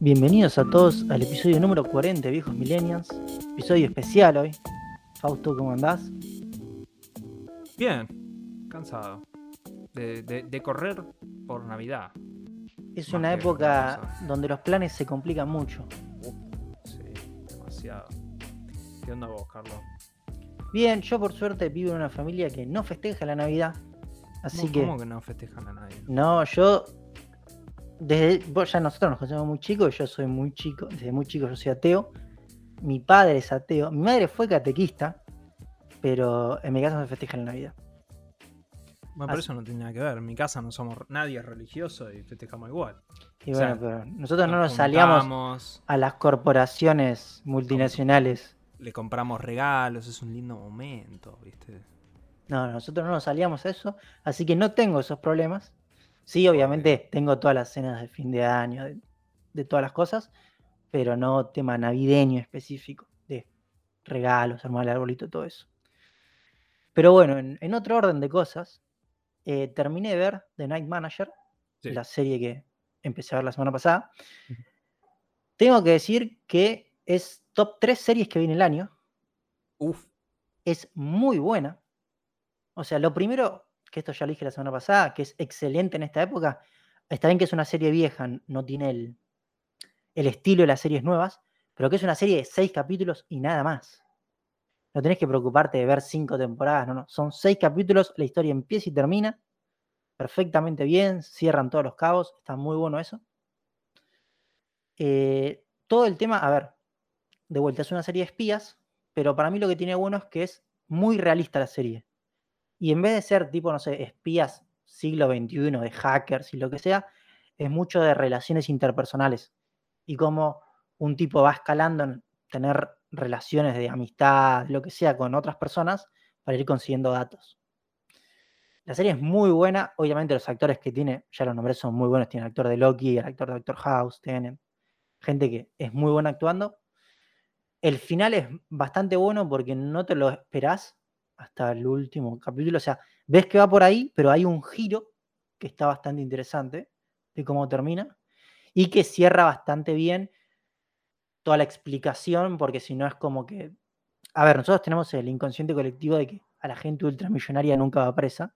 Bienvenidos a todos al episodio número 40 de Viejos Millennials. Episodio especial hoy. Fausto, ¿cómo andás? Bien, cansado. De, de- de correr por Navidad. Es Más una época cosa. donde los planes se complican mucho. Sí, demasiado. ¿Qué onda vos, Carlos? Bien, yo por suerte vivo en una familia que no festeja la Navidad. Así ¿Cómo, que. cómo que no festejan a nadie? No, yo. Desde. vos ya nosotros nos conocemos muy chicos, yo soy muy chico, desde muy chico yo soy ateo. Mi padre es ateo. Mi madre fue catequista, pero en mi casa no se festeja la Navidad. Bueno, pero Así- eso no tiene nada que ver. En mi casa no somos nadie es religioso y festejamos igual. Y O sea, bueno, pero nosotros no Nos nos salíamos a las corporaciones multinacionales. Le compramos regalos, es un lindo momento, ¿viste? No, nosotros no nos salíamos a eso, así que no tengo esos problemas. Sí, obviamente tengo todas las cenas de fin de año, de, de todas las cosas, pero no tema navideño específico, de regalos, armar el arbolito, todo eso. Pero bueno, en, en otro orden de cosas, eh, terminé de ver The Night Manager, Sí. la serie que empecé a ver la semana pasada. Tengo que decir que es top 3 series que vi en el año. Uf, es muy buena. O sea, lo primero, que esto ya lo dije la semana pasada, que es excelente en esta época, está bien que es una serie vieja, no tiene el, el estilo de las series nuevas, pero que es una serie de seis capítulos y nada más. No tenés que preocuparte de ver cinco temporadas, no, no. Son seis capítulos, la historia empieza y termina perfectamente bien, cierran todos los cabos, está muy bueno eso. Eh, todo el tema, a ver, de vuelta, es una serie de espías, pero para mí lo que tiene bueno es que es muy realista la serie. Y en vez de ser tipo, no sé, espías siglo XXI, de hackers y lo que sea, es mucho de relaciones interpersonales. Y cómo un tipo va escalando en tener relaciones de amistad, lo que sea, con otras personas para ir consiguiendo datos. La serie es muy buena. Obviamente los actores que tiene, ya los nombré, son muy buenos. Tiene el actor de Loki, el actor de Doctor House, tienen gente que es muy buena actuando. El final es bastante bueno porque no te lo esperás hasta el último capítulo. O sea, ves que va por ahí, pero hay un giro que está bastante interesante de cómo termina y que cierra bastante bien toda la explicación, porque si no es como que. A ver, nosotros tenemos el inconsciente colectivo de que a la gente ultramillonaria nunca va presa.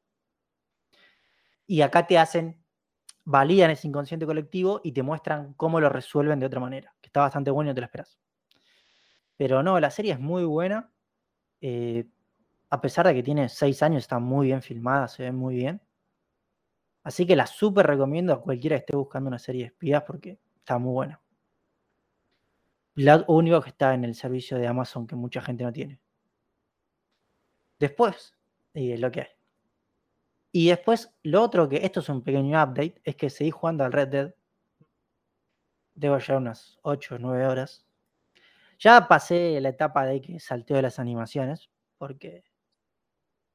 Y acá te hacen, validan ese inconsciente colectivo y te muestran cómo lo resuelven de otra manera, que está bastante bueno y no te lo esperas. Pero no, la serie es muy buena. eh, a pesar de que tiene seis años, está muy bien filmada, se ve muy bien. Así que la súper recomiendo a cualquiera que esté buscando una serie de espías porque está muy buena. Lo único que está en el servicio de Amazon que mucha gente no tiene. Después, y es lo que hay. Y después, lo otro que, esto es un pequeño update, es que seguí jugando al Red Dead. Debo llevar unas 8 o 9 horas. Ya pasé la etapa de que salteo las animaciones, porque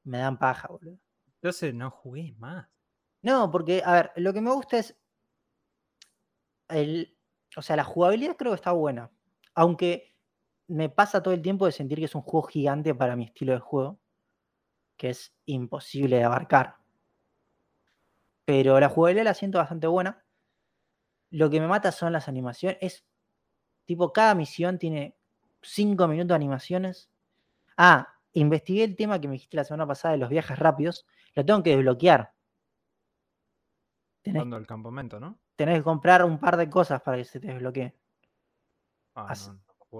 me dan paja, boludo. entonces no jugué más. No, porque, a ver, lo que me gusta es. El, o sea, la jugabilidad creo que está buena. Aunque me pasa todo el tiempo de sentir que es un juego gigante para mi estilo de juego. Que es imposible de abarcar. Pero la jugabilidad la siento bastante buena. Lo que me mata son las animaciones. Es tipo, cada misión tiene 5 minutos de animaciones. Ah, investigué el tema que me dijiste la semana pasada de los viajes rápidos. Lo tengo que desbloquear. Tenés, al campamento, ¿no? tenés que comprar un par de cosas para que se te desbloquee. Ah, Así- no,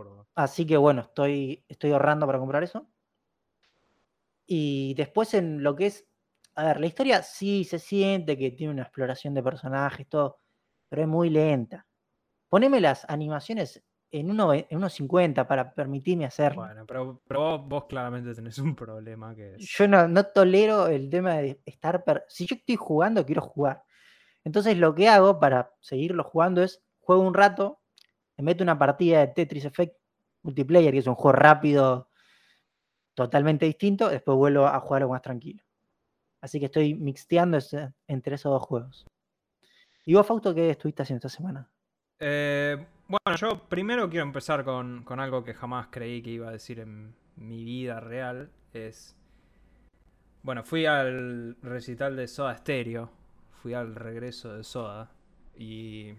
no. Así que bueno, estoy, estoy ahorrando para comprar eso. Y después en lo que es. A ver, la historia sí se siente que tiene una exploración de personajes, todo, pero es muy lenta. Poneme las animaciones en, uno, en unos 50 para permitirme hacerlo. Bueno, pero, pero vos, vos claramente tenés un problema que es. Yo no, no tolero el tema de estar. per- Si yo estoy jugando, quiero jugar. Entonces lo que hago para seguirlo jugando es juego un rato, me meto una partida de Tetris Effect Multiplayer, que es un juego rápido, totalmente distinto, después vuelvo a jugarlo más tranquilo. Así que estoy mixteando ese- entre esos dos juegos. ¿Y vos, Fausto, qué estuviste haciendo esta semana? Eh, bueno, yo primero quiero empezar con, con algo que jamás creí que iba a decir en mi vida real. Es. Bueno, fui al recital de Soda Stereo fui al regreso de Soda y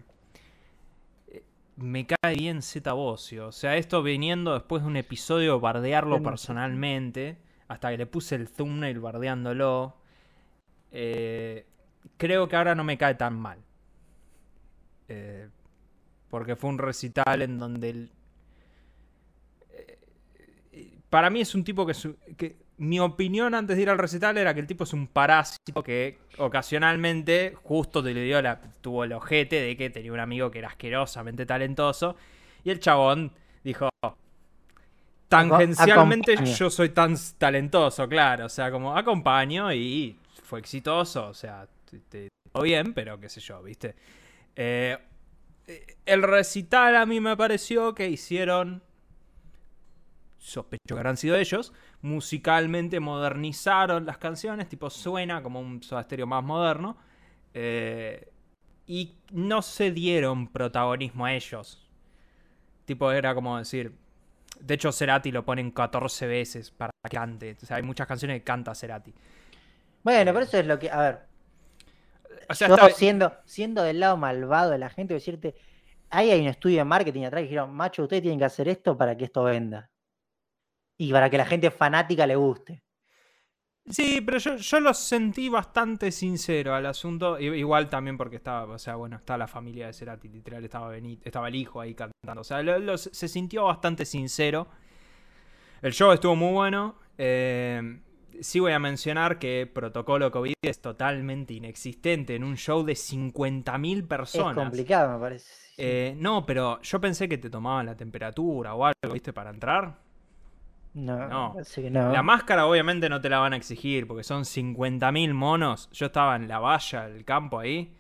eh, me cae bien Z Bocio. O sea, esto viniendo después de un episodio bardearlo personalmente, hasta que le puse el thumbnail bardeándolo. Eh, creo que ahora no me cae tan mal. Eh, porque fue un recital en donde el, para mí es un tipo que, mi opinión antes de ir al recital era que el tipo es un parásito que ocasionalmente justo te le dio la, tuvo el ojete de que tenía un amigo que era asquerosamente talentoso y el chabón dijo tangencialmente yo soy tan talentoso, claro, o sea, como acompaño y fue exitoso, o sea, todo bien, pero qué sé yo, ¿viste? Eh, el recital a mí me pareció que hicieron sospecho que habrán sido ellos, musicalmente modernizaron las canciones, tipo suena como un Soda más moderno, eh, y no se dieron protagonismo a ellos. Tipo, era como decir, de hecho Cerati lo ponen 14 veces para que cante, o sea, hay muchas canciones que canta Cerati. Bueno, pero eso es lo que, a ver, siendo, siendo del lado malvado de la gente, decirte, ahí hay un estudio de marketing atrás que dijeron, macho, ustedes tienen que hacer esto para que esto venda y para que la gente fanática le guste. Sí, pero yo, yo lo sentí bastante sincero al asunto. Igual también porque estaba, o sea, bueno, está la familia de Cerati, literal, estaba, estaba el hijo ahí cantando. O sea, se sintió bastante sincero. El show estuvo muy bueno. Eh, sí voy a mencionar que Protocolo COVID es totalmente inexistente en un show de 50.000 personas. Es complicado, me parece. Eh, no, pero yo pensé que te tomaban la temperatura o algo, ¿viste? Para entrar. No, no. La máscara obviamente no te la van a exigir porque son 50.000 monos. Yo estaba en la valla del campo ahí.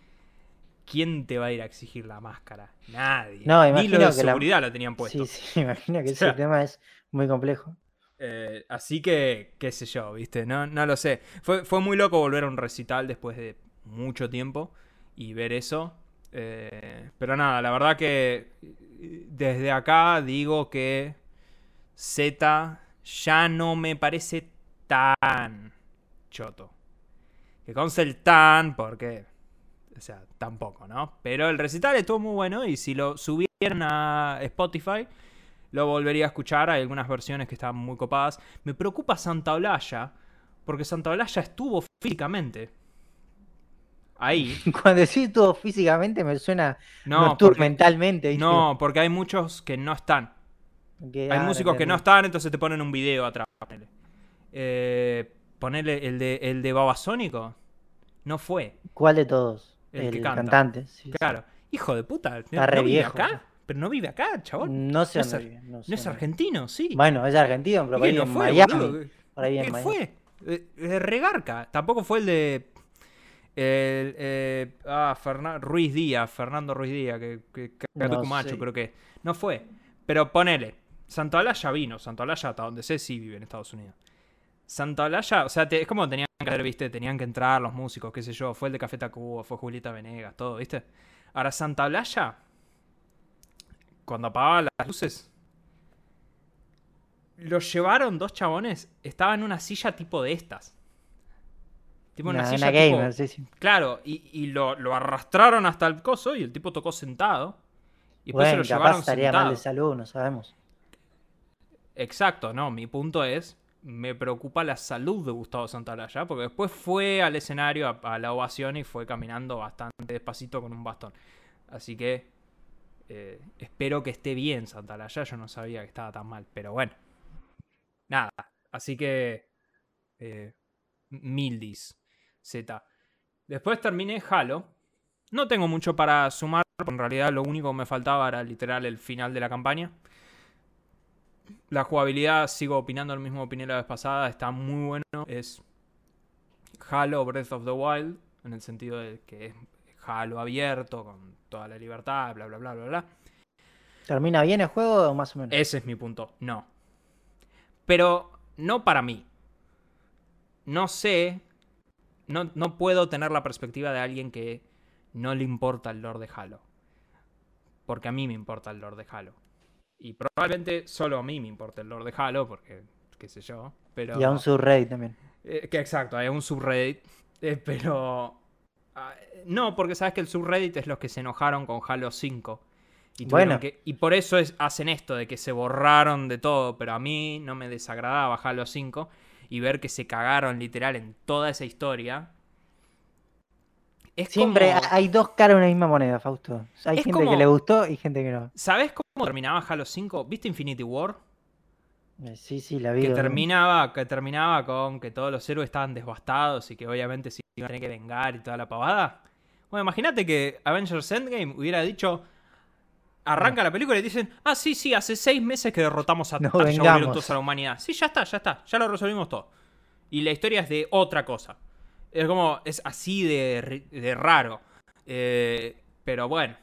¿Quién te va a ir a exigir la máscara? Nadie. No, Ni lo de seguridad lo tenían puesto. Sí, sí, imagino que ese tema es muy complejo. Eh, así que, qué sé yo, ¿viste? No, no lo sé. Fue, fue muy loco volver a un recital después de mucho tiempo y ver eso. Eh, pero nada, la verdad que desde acá digo que Z ya no me parece tan choto. Que conste el tan porque... O sea, tampoco, ¿no? Pero el recital estuvo muy bueno y si lo subieran a Spotify, lo volvería a escuchar. Hay algunas versiones que están muy copadas. Me preocupa Santa Olaya, porque Santa Olaya estuvo físicamente. Ahí. Cuando decís estuvo físicamente me suena no, mentalmente. No, porque hay muchos que no están. Hay músicos que no están, entonces te ponen un video atrás. Ponele, eh, ponele el de, el de Babasónico. No fue. ¿Cuál de todos? El, que cantante. claro. Hijo de puta. Está re vive acá? Pero no vive acá, chabón. No sé no, es argentino, sí. Bueno, es argentino, pero ahí en fue, Miami. ¿Qué fue? Eh, Regarca. Tampoco fue el de. El, eh, ah, Ruiz Díaz, Fernando Ruiz Díaz, que, que, Macho, creo que. No fue. Pero ponele. Alaya vino, Alaya hasta donde sé sí vive en Estados Unidos. Alaya, o sea, es como tenían que viste, tenían que entrar los músicos, qué sé yo, fue el de Café Tacuba, fue Julieta Venegas, todo, viste. Ahora Alaya, cuando apagaban las luces, los llevaron dos chabones, estaban en una silla tipo de estas. Tipo una, silla gamer, sí, sí. Claro, y, lo, arrastraron hasta el coso y el tipo tocó sentado. Y después se lo llevaron estaría mal de salud, no sabemos. Exacto, no, mi punto es, me preocupa la salud de Gustavo Santaolalla, porque después fue al escenario a, la ovación y fue caminando bastante despacito con un bastón. Así que eh, espero que esté bien Santaolalla, yo no sabía que estaba tan mal, pero bueno. Nada, así que... Eh, Mildis, Z. Después terminé Halo. No tengo mucho para sumar, en realidad lo único que me faltaba era literal el final de la campaña. La jugabilidad, sigo opinando lo mismo que opiné la vez pasada, está muy bueno. Es Halo Breath of the Wild, en el sentido de que es Halo abierto, con toda la libertad, bla, bla, bla, bla, bla. ¿Termina bien el juego o más o menos? Ese es mi punto, no. Pero no para mí. No sé, no, no puedo tener la perspectiva de alguien que no le importa el lore de Halo. Porque a mí me importa el lore de Halo. Y probablemente solo a mí me importa el Lord de Halo, porque qué sé yo. Pero, y a un subreddit también. Eh, que exacto, hay un subreddit. Eh, pero no, porque sabes que el subreddit es los que se enojaron con Halo 5. Y, Bueno. que- y por eso es, hacen esto, de que se borraron de todo. Pero a mí no me desagradaba Halo 5 y ver que se cagaron literal en toda esa historia. Es Siempre como- hay dos caras de una misma moneda, Fausto. Hay Es gente como- que le gustó y gente que no. ¿Sabes cómo terminaba Halo 5? ¿Viste Infinity War? Eh, Sí, sí, la vi. Que ¿no? terminaba, que terminaba con que todos los héroes estaban devastados y que obviamente se iban a tener que vengar y toda la pavada. Bueno, imagínate que Avengers Endgame hubiera dicho. Arranca la película y dicen, ah, sí, sí, hace seis meses que derrotamos a vengamos. todos a la humanidad. Sí, ya está, ya está, ya lo resolvimos todo. Y la historia es de otra cosa. Es como, es así de, de raro. Eh, pero bueno.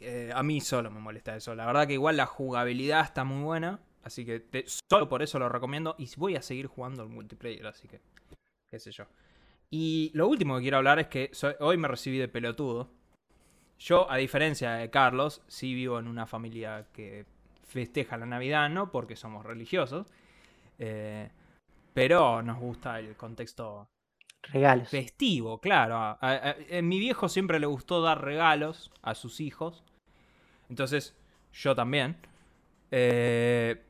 Eh, a mí solo me molesta eso. La verdad que igual la jugabilidad está muy buena. Así que solo por eso lo recomiendo. Y voy a seguir jugando al multiplayer, así que. qué sé yo. Y lo último que quiero hablar es que hoy me recibí de pelotudo. Yo, a diferencia de Carlos, sí vivo en una familia que festeja la Navidad, no porque somos religiosos. eh, pero nos gusta el contexto Regalos. festivo, claro. A, a- a- a mi viejo siempre le gustó dar regalos a sus hijos. Entonces, yo también. Eh,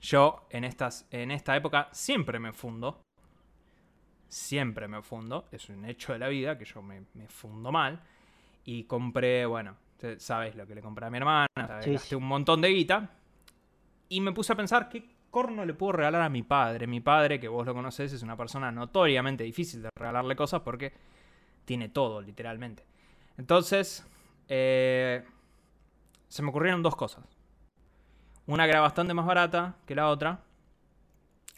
yo en, estas, en esta época siempre me fundo. Siempre me fundo. Es un hecho de la vida que yo me, me fundo mal. Y compré, bueno, sabes lo que le compré a mi hermana. Sí, gasté sí. un montón de guita. Y me puse a pensar qué corno le puedo regalar a mi padre. Mi padre, que vos lo conocés, es una persona notoriamente difícil de regalarle cosas porque tiene todo, literalmente. Entonces, eh, se me ocurrieron dos cosas. Una que era bastante más barata que la otra.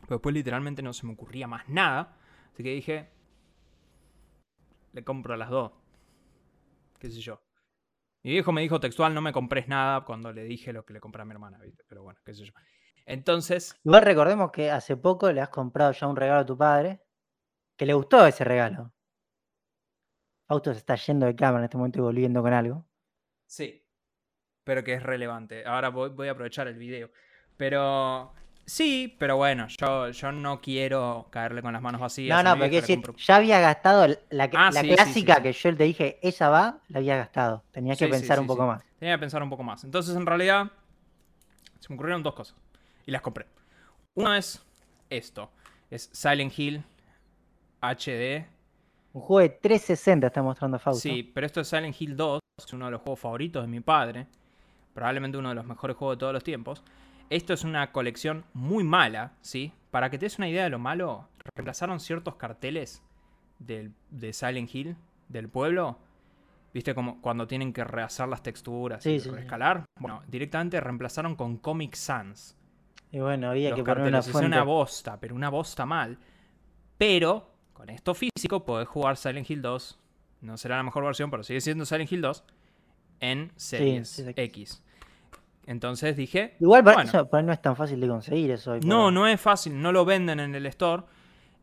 Pero después literalmente no se me ocurría más nada. Así que dije, le compro las dos. ¿Qué sé yo? Mi viejo me dijo textual, no me compres nada cuando le dije lo que le compré a mi hermana. Pero bueno, qué sé yo. Entonces, Igual recordemos que hace poco le has comprado ya un regalo a tu padre. Que le gustó ese regalo. Fausto se está yendo de cámara en este momento y volviendo con algo. Sí. Pero que es relevante. Ahora voy, voy a aprovechar el video. Pero. Sí, pero bueno, yo, yo no quiero caerle con las manos vacías. No, no, decir, compro- ya había gastado la, Ah, la sí, sí, sí, clásica sí. que yo te dije, esa va, la había gastado. Tenías que pensar un poco más. Tenía que pensar un poco más. Entonces, en realidad, se me ocurrieron dos cosas. Y las compré. Una es esto. Es Silent Hill HD. Un juego de 360 está mostrando Fausto. Sí, pero esto es Silent Hill 2. Es uno de los juegos favoritos de mi padre. Probablemente uno de los mejores juegos de todos los tiempos. Esto es una colección muy mala, ¿sí? Para que te des una idea de lo malo, reemplazaron ciertos carteles del, de Silent Hill, del pueblo. ¿Viste como cuando tienen que rehacer las texturas Sí, y sí, sí. reescalar? Bueno, directamente reemplazaron con Comic Sans. Y bueno, había los que poner una carteles. Es fuente. una bosta, pero una bosta mal. Pero con esto físico podés jugar Silent Hill 2. No será la mejor versión, pero sigue siendo Silent Hill 2 en Series X. Entonces dije, Igual para bueno, eso por ahí no es tan fácil de conseguir eso. hoy no, no es fácil, no lo venden en el store.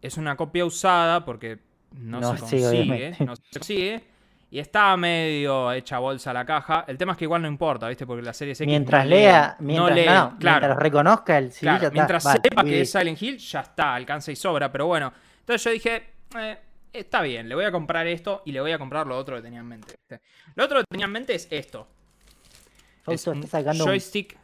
Es una copia usada porque no, No, se sí, consigue, obviamente. no se consigue. Y está medio hecha bolsa la caja. El tema es que igual no importa, ¿viste? Porque la serie X Mientras no lea, mientras, no lee, no, no, claro. mientras reconozca el CD, Claro, ya está. mientras Vale, sepa que es Silent Hill, ya está, alcanza y sobra, pero bueno. Entonces yo dije, eh, está bien, le voy a comprar esto y le voy a comprar lo otro que tenía en mente. ¿viste? Lo otro que tenía en mente es esto. Es un joystick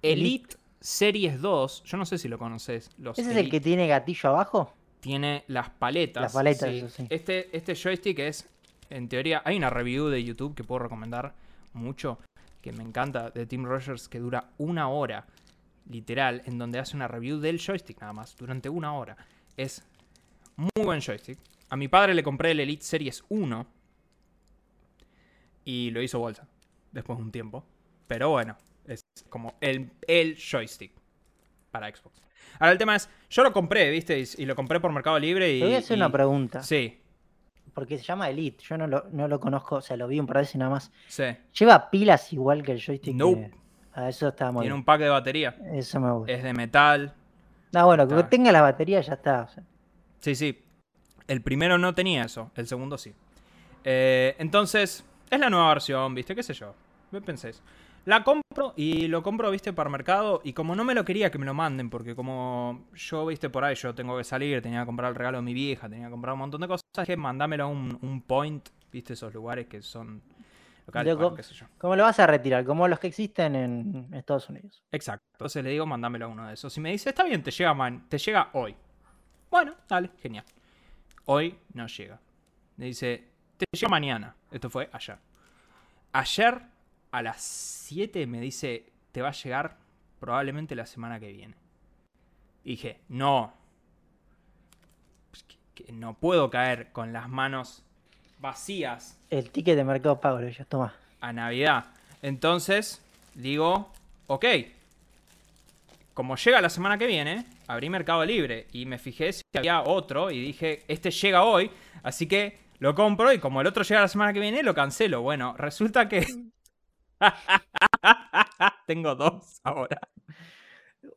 Elite Series 2. Yo no sé si lo conoces. ¿Ese es el que tiene gatillo abajo? tiene las paletas. Las paletas, eso sí. Este, este joystick es, en teoría, hay una review de YouTube que puedo recomendar mucho, que me encanta, de Tim Rogers, que dura una hora, literal, en donde hace una review del joystick nada más, durante una hora. Es muy buen joystick. A mi padre le compré el Elite Series 1 y lo hizo bolsa, después de un tiempo. Pero bueno, es como el, el joystick para Xbox. Ahora el tema es, yo lo compré, ¿viste? Y, y lo compré por Mercado Libre y... Te voy a hacer y- una pregunta. Sí, Porque se llama Elite. Yo no lo, no lo conozco, o sea, lo vi un par de veces nada más. sí. ¿Lleva pilas igual que el joystick? Nope. que- Ah, eso está muy Tiene bien. un pack de batería. Eso me gusta. Es de metal. No, bueno, que tenga la batería ya está. o sea. Sí, sí. El primero no tenía eso, el segundo sí. Eh, entonces, es la nueva versión, ¿viste? ¿Qué sé yo? ¿Qué penséis? La compro y lo compro, viste, para mercado. Y como no me lo quería que me lo manden, porque como yo, viste, por ahí yo tengo que salir, tenía que comprar el regalo de mi vieja, tenía que comprar un montón de cosas, que mandámelo a un, un point, viste, esos lugares que son locales, Loco. qué sé yo. ¿Cómo lo vas a retirar? Como los que existen en Estados Unidos. Exacto. Entonces le digo, mándamelo a uno de esos. Y me dice, está bien, te llega, man- te llega hoy. Bueno, dale, genial. Hoy no llega. Me dice, te llega mañana. Esto fue ayer. Ayer a las 7 me dice, te va a llegar probablemente la semana que viene. Y dije, no. Pues que- que no puedo caer con las manos vacías El ticket de Mercado Pago, lo ya toma. a Navidad. Entonces, digo, ok. Como llega la semana que viene, abrí Mercado Libre y me fijé si había otro y dije, este llega hoy, así que lo compro y como el otro llega la semana que viene, lo cancelo. Bueno, resulta que... Tengo dos ahora.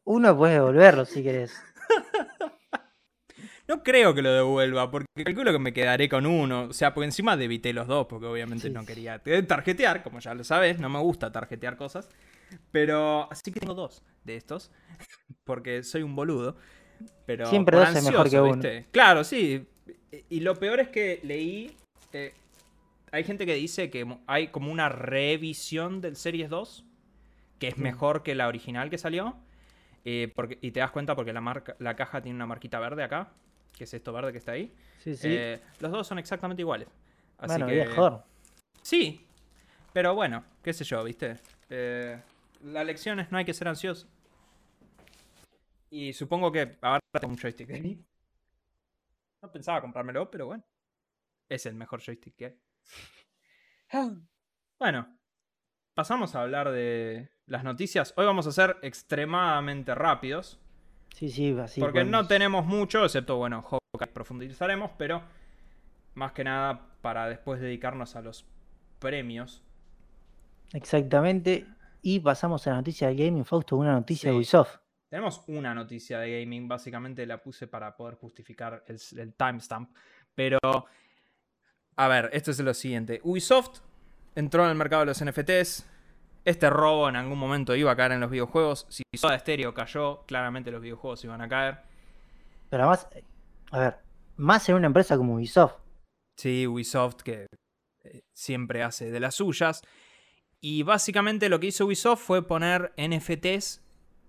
Uno puedes devolverlo si querés. No creo que lo devuelva, porque calculo que me quedaré con uno. O sea, porque encima debité los dos, porque obviamente Sí. no quería tarjetear, como ya lo sabes, no me gusta tarjetear cosas. Pero así que tengo dos de estos, porque soy un boludo. Pero Siempre dos es mejor que uno. ¿viste? Claro, sí. Y lo peor es que leí. eh, hay gente que dice que hay como una revisión del Series 2, que es mejor que la original que salió. eh, porque, y te das cuenta porque la, marca, la caja tiene una marquita verde acá, que es esto verde que está ahí. Sí, sí. Eh, los dos son exactamente iguales. Así bueno, que, mejor. Sí, pero bueno, qué sé yo, ¿viste? Eh, la lección es no hay que ser ansioso. Y supongo que ahora tengo un joystick. No pensaba comprármelo, pero bueno. Es el mejor joystick que hay. Bueno, pasamos a hablar de las noticias. Hoy vamos a ser extremadamente rápidos. Sí, sí, así. porque no tenemos mucho, excepto, bueno, Hawkeye profundizaremos, pero más que nada para después dedicarnos a los premios. Exactamente. Y pasamos a la noticia de Gaming, Fausto, una noticia de. Ubisoft. Tenemos una noticia de gaming, básicamente la puse para poder justificar el, el timestamp. Pero, a ver, esto es lo siguiente. Ubisoft entró en el mercado de los NFTs. Este robo en algún momento iba a caer en los videojuegos. Si Soda Stereo cayó, claramente los videojuegos iban a caer. Pero además, a ver, más en una empresa como Ubisoft. Sí, Ubisoft que eh, siempre hace de las suyas. Y básicamente lo que hizo Ubisoft fue poner NFTs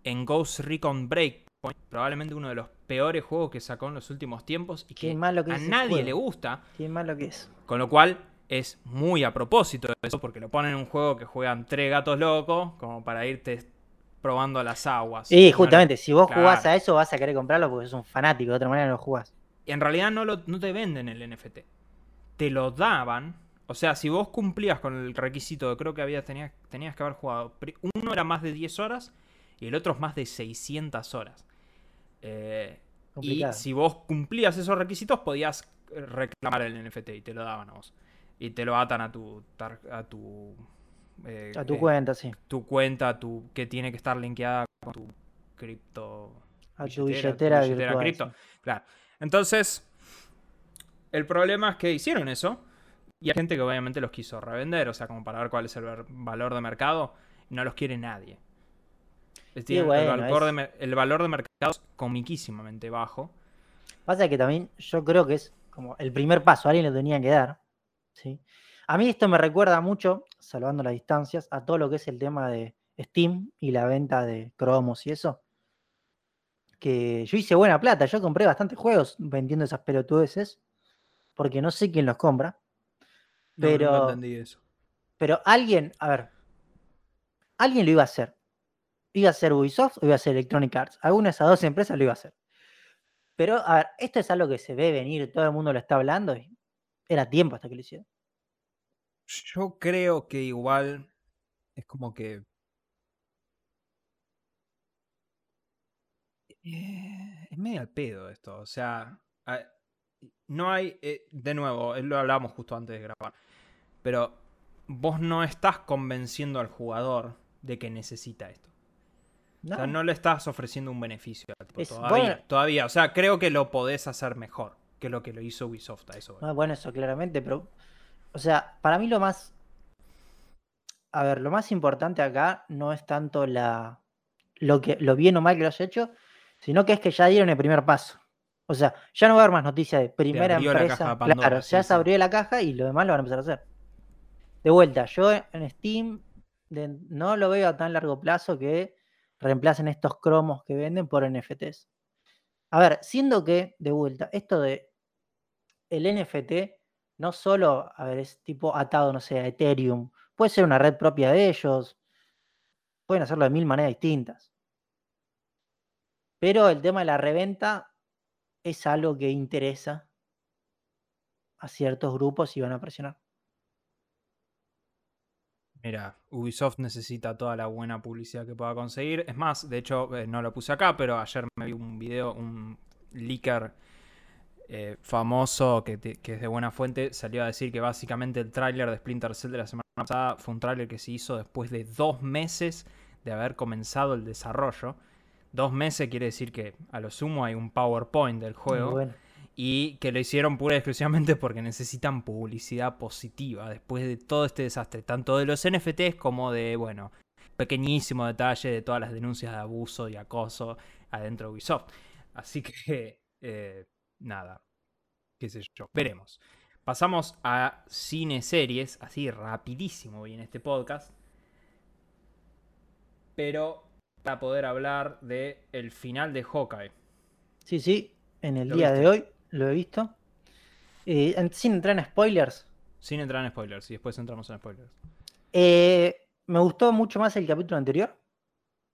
en Ghost Recon Breakpoint. Probablemente uno de los peores juegos que sacó en los últimos tiempos y que malo que a nadie juego. le gusta. Qué malo que es. Con lo cual es muy a propósito de eso, porque lo ponen en un juego que juegan tres gatos locos, como para irte probando las aguas. Y No justamente, si vos claro. jugás a eso, vas a querer comprarlo porque sos un fanático. De otra manera no lo jugás. Y en realidad no, lo- no te venden el NFT. Te lo daban. O sea, si vos cumplías con el requisito de creo que había, tenías, tenías que haber jugado. Uno era más de 10 horas y el otro es más de 600 horas. Eh, y si vos cumplías esos requisitos, podías eh, reclamar el NFT y te lo daban a vos. Y te lo atan a tu. tar- a tu. eh, A tu eh, cuenta, sí. tu cuenta, tu, que tiene que estar linkeada con tu cripto. A tu billetera, billetera, tu virtual. cripto. sí. Claro. Entonces, el problema es que hicieron eso. Y hay gente que obviamente los quiso revender, o sea, como para ver cuál es el valor de mercado. No los quiere nadie. El, valor es- de, el valor de mercado es comiquísimamente bajo. Pasa que también yo creo que es como el primer paso, alguien lo tenía que dar. ¿sí? A mí esto me recuerda mucho, salvando las distancias, a todo lo que es el tema de Steam y la venta de cromos y eso. Que yo hice buena plata, yo compré bastantes juegos vendiendo esas pelotudeces, porque no sé quién los compra. No, Pero- entendí eso. Pero alguien, a ver, alguien lo iba a hacer. Iba a ser Ubisoft o iba a ser Electronic Arts. Alguna de esas dos empresas lo iba a hacer. Pero, a ver, esto es algo que se ve venir, todo el mundo lo está hablando y era tiempo hasta que lo hicieron. Yo creo que igual es como que. Eh, es medio al pedo esto. O sea, no hay. eh, de nuevo, eh, lo hablábamos justo antes de grabar. Pero vos no estás convenciendo al jugador de que necesita esto. No, O sea, no le estás ofreciendo un beneficio al tipo Es- todavía, bueno- todavía. O sea, creo que lo podés hacer mejor que lo que lo hizo Ubisoft a eso. Ah, bueno, eso claramente, pero, o sea, para mí lo más, a ver, lo más importante acá no es tanto la, lo, que, lo bien o mal que lo has hecho, sino que es que ya dieron el primer paso. O sea, ya no va a haber más noticias de primera abrió la empresa. caja de Pandora, claro, sí, ya sí. se abrió la caja y lo demás lo van a empezar a hacer. De vuelta, yo en Steam de- no lo veo a tan largo plazo que reemplacen estos cromos que venden por NFTs. A ver, siendo que, de vuelta, esto de el NFT no solo, a ver, es tipo atado, no sé, a Ethereum, puede ser una red propia de ellos, pueden hacerlo de mil maneras distintas. Pero el tema de la reventa es algo que interesa a ciertos grupos y van a presionar. Mira, Ubisoft necesita toda la buena publicidad que pueda conseguir. Es más, de hecho, eh, no lo puse acá, pero ayer me vi un video, un leaker eh, famoso que, que es de buena fuente, salió a decir que básicamente el tráiler de Splinter Cell de la semana pasada fue un tráiler que se hizo después de dos meses de haber comenzado el desarrollo. Dos meses quiere decir que a lo sumo hay un PowerPoint del juego bueno, y que lo hicieron pura y exclusivamente porque necesitan publicidad positiva después de todo este desastre, tanto de los NFTs como de, bueno, pequeñísimo detalle de todas las denuncias de abuso y acoso adentro de Ubisoft. Así que, eh, nada, qué sé yo, veremos. Pasamos a cine series, así rapidísimo hoy en este podcast. Pero para poder hablar de el final de Hawkeye. sí, sí, en el ¿Lo día de hoy lo he visto. Eh, sin entrar en spoilers, Sin entrar en spoilers, y después entramos en spoilers. eh, me gustó mucho más el capítulo anterior,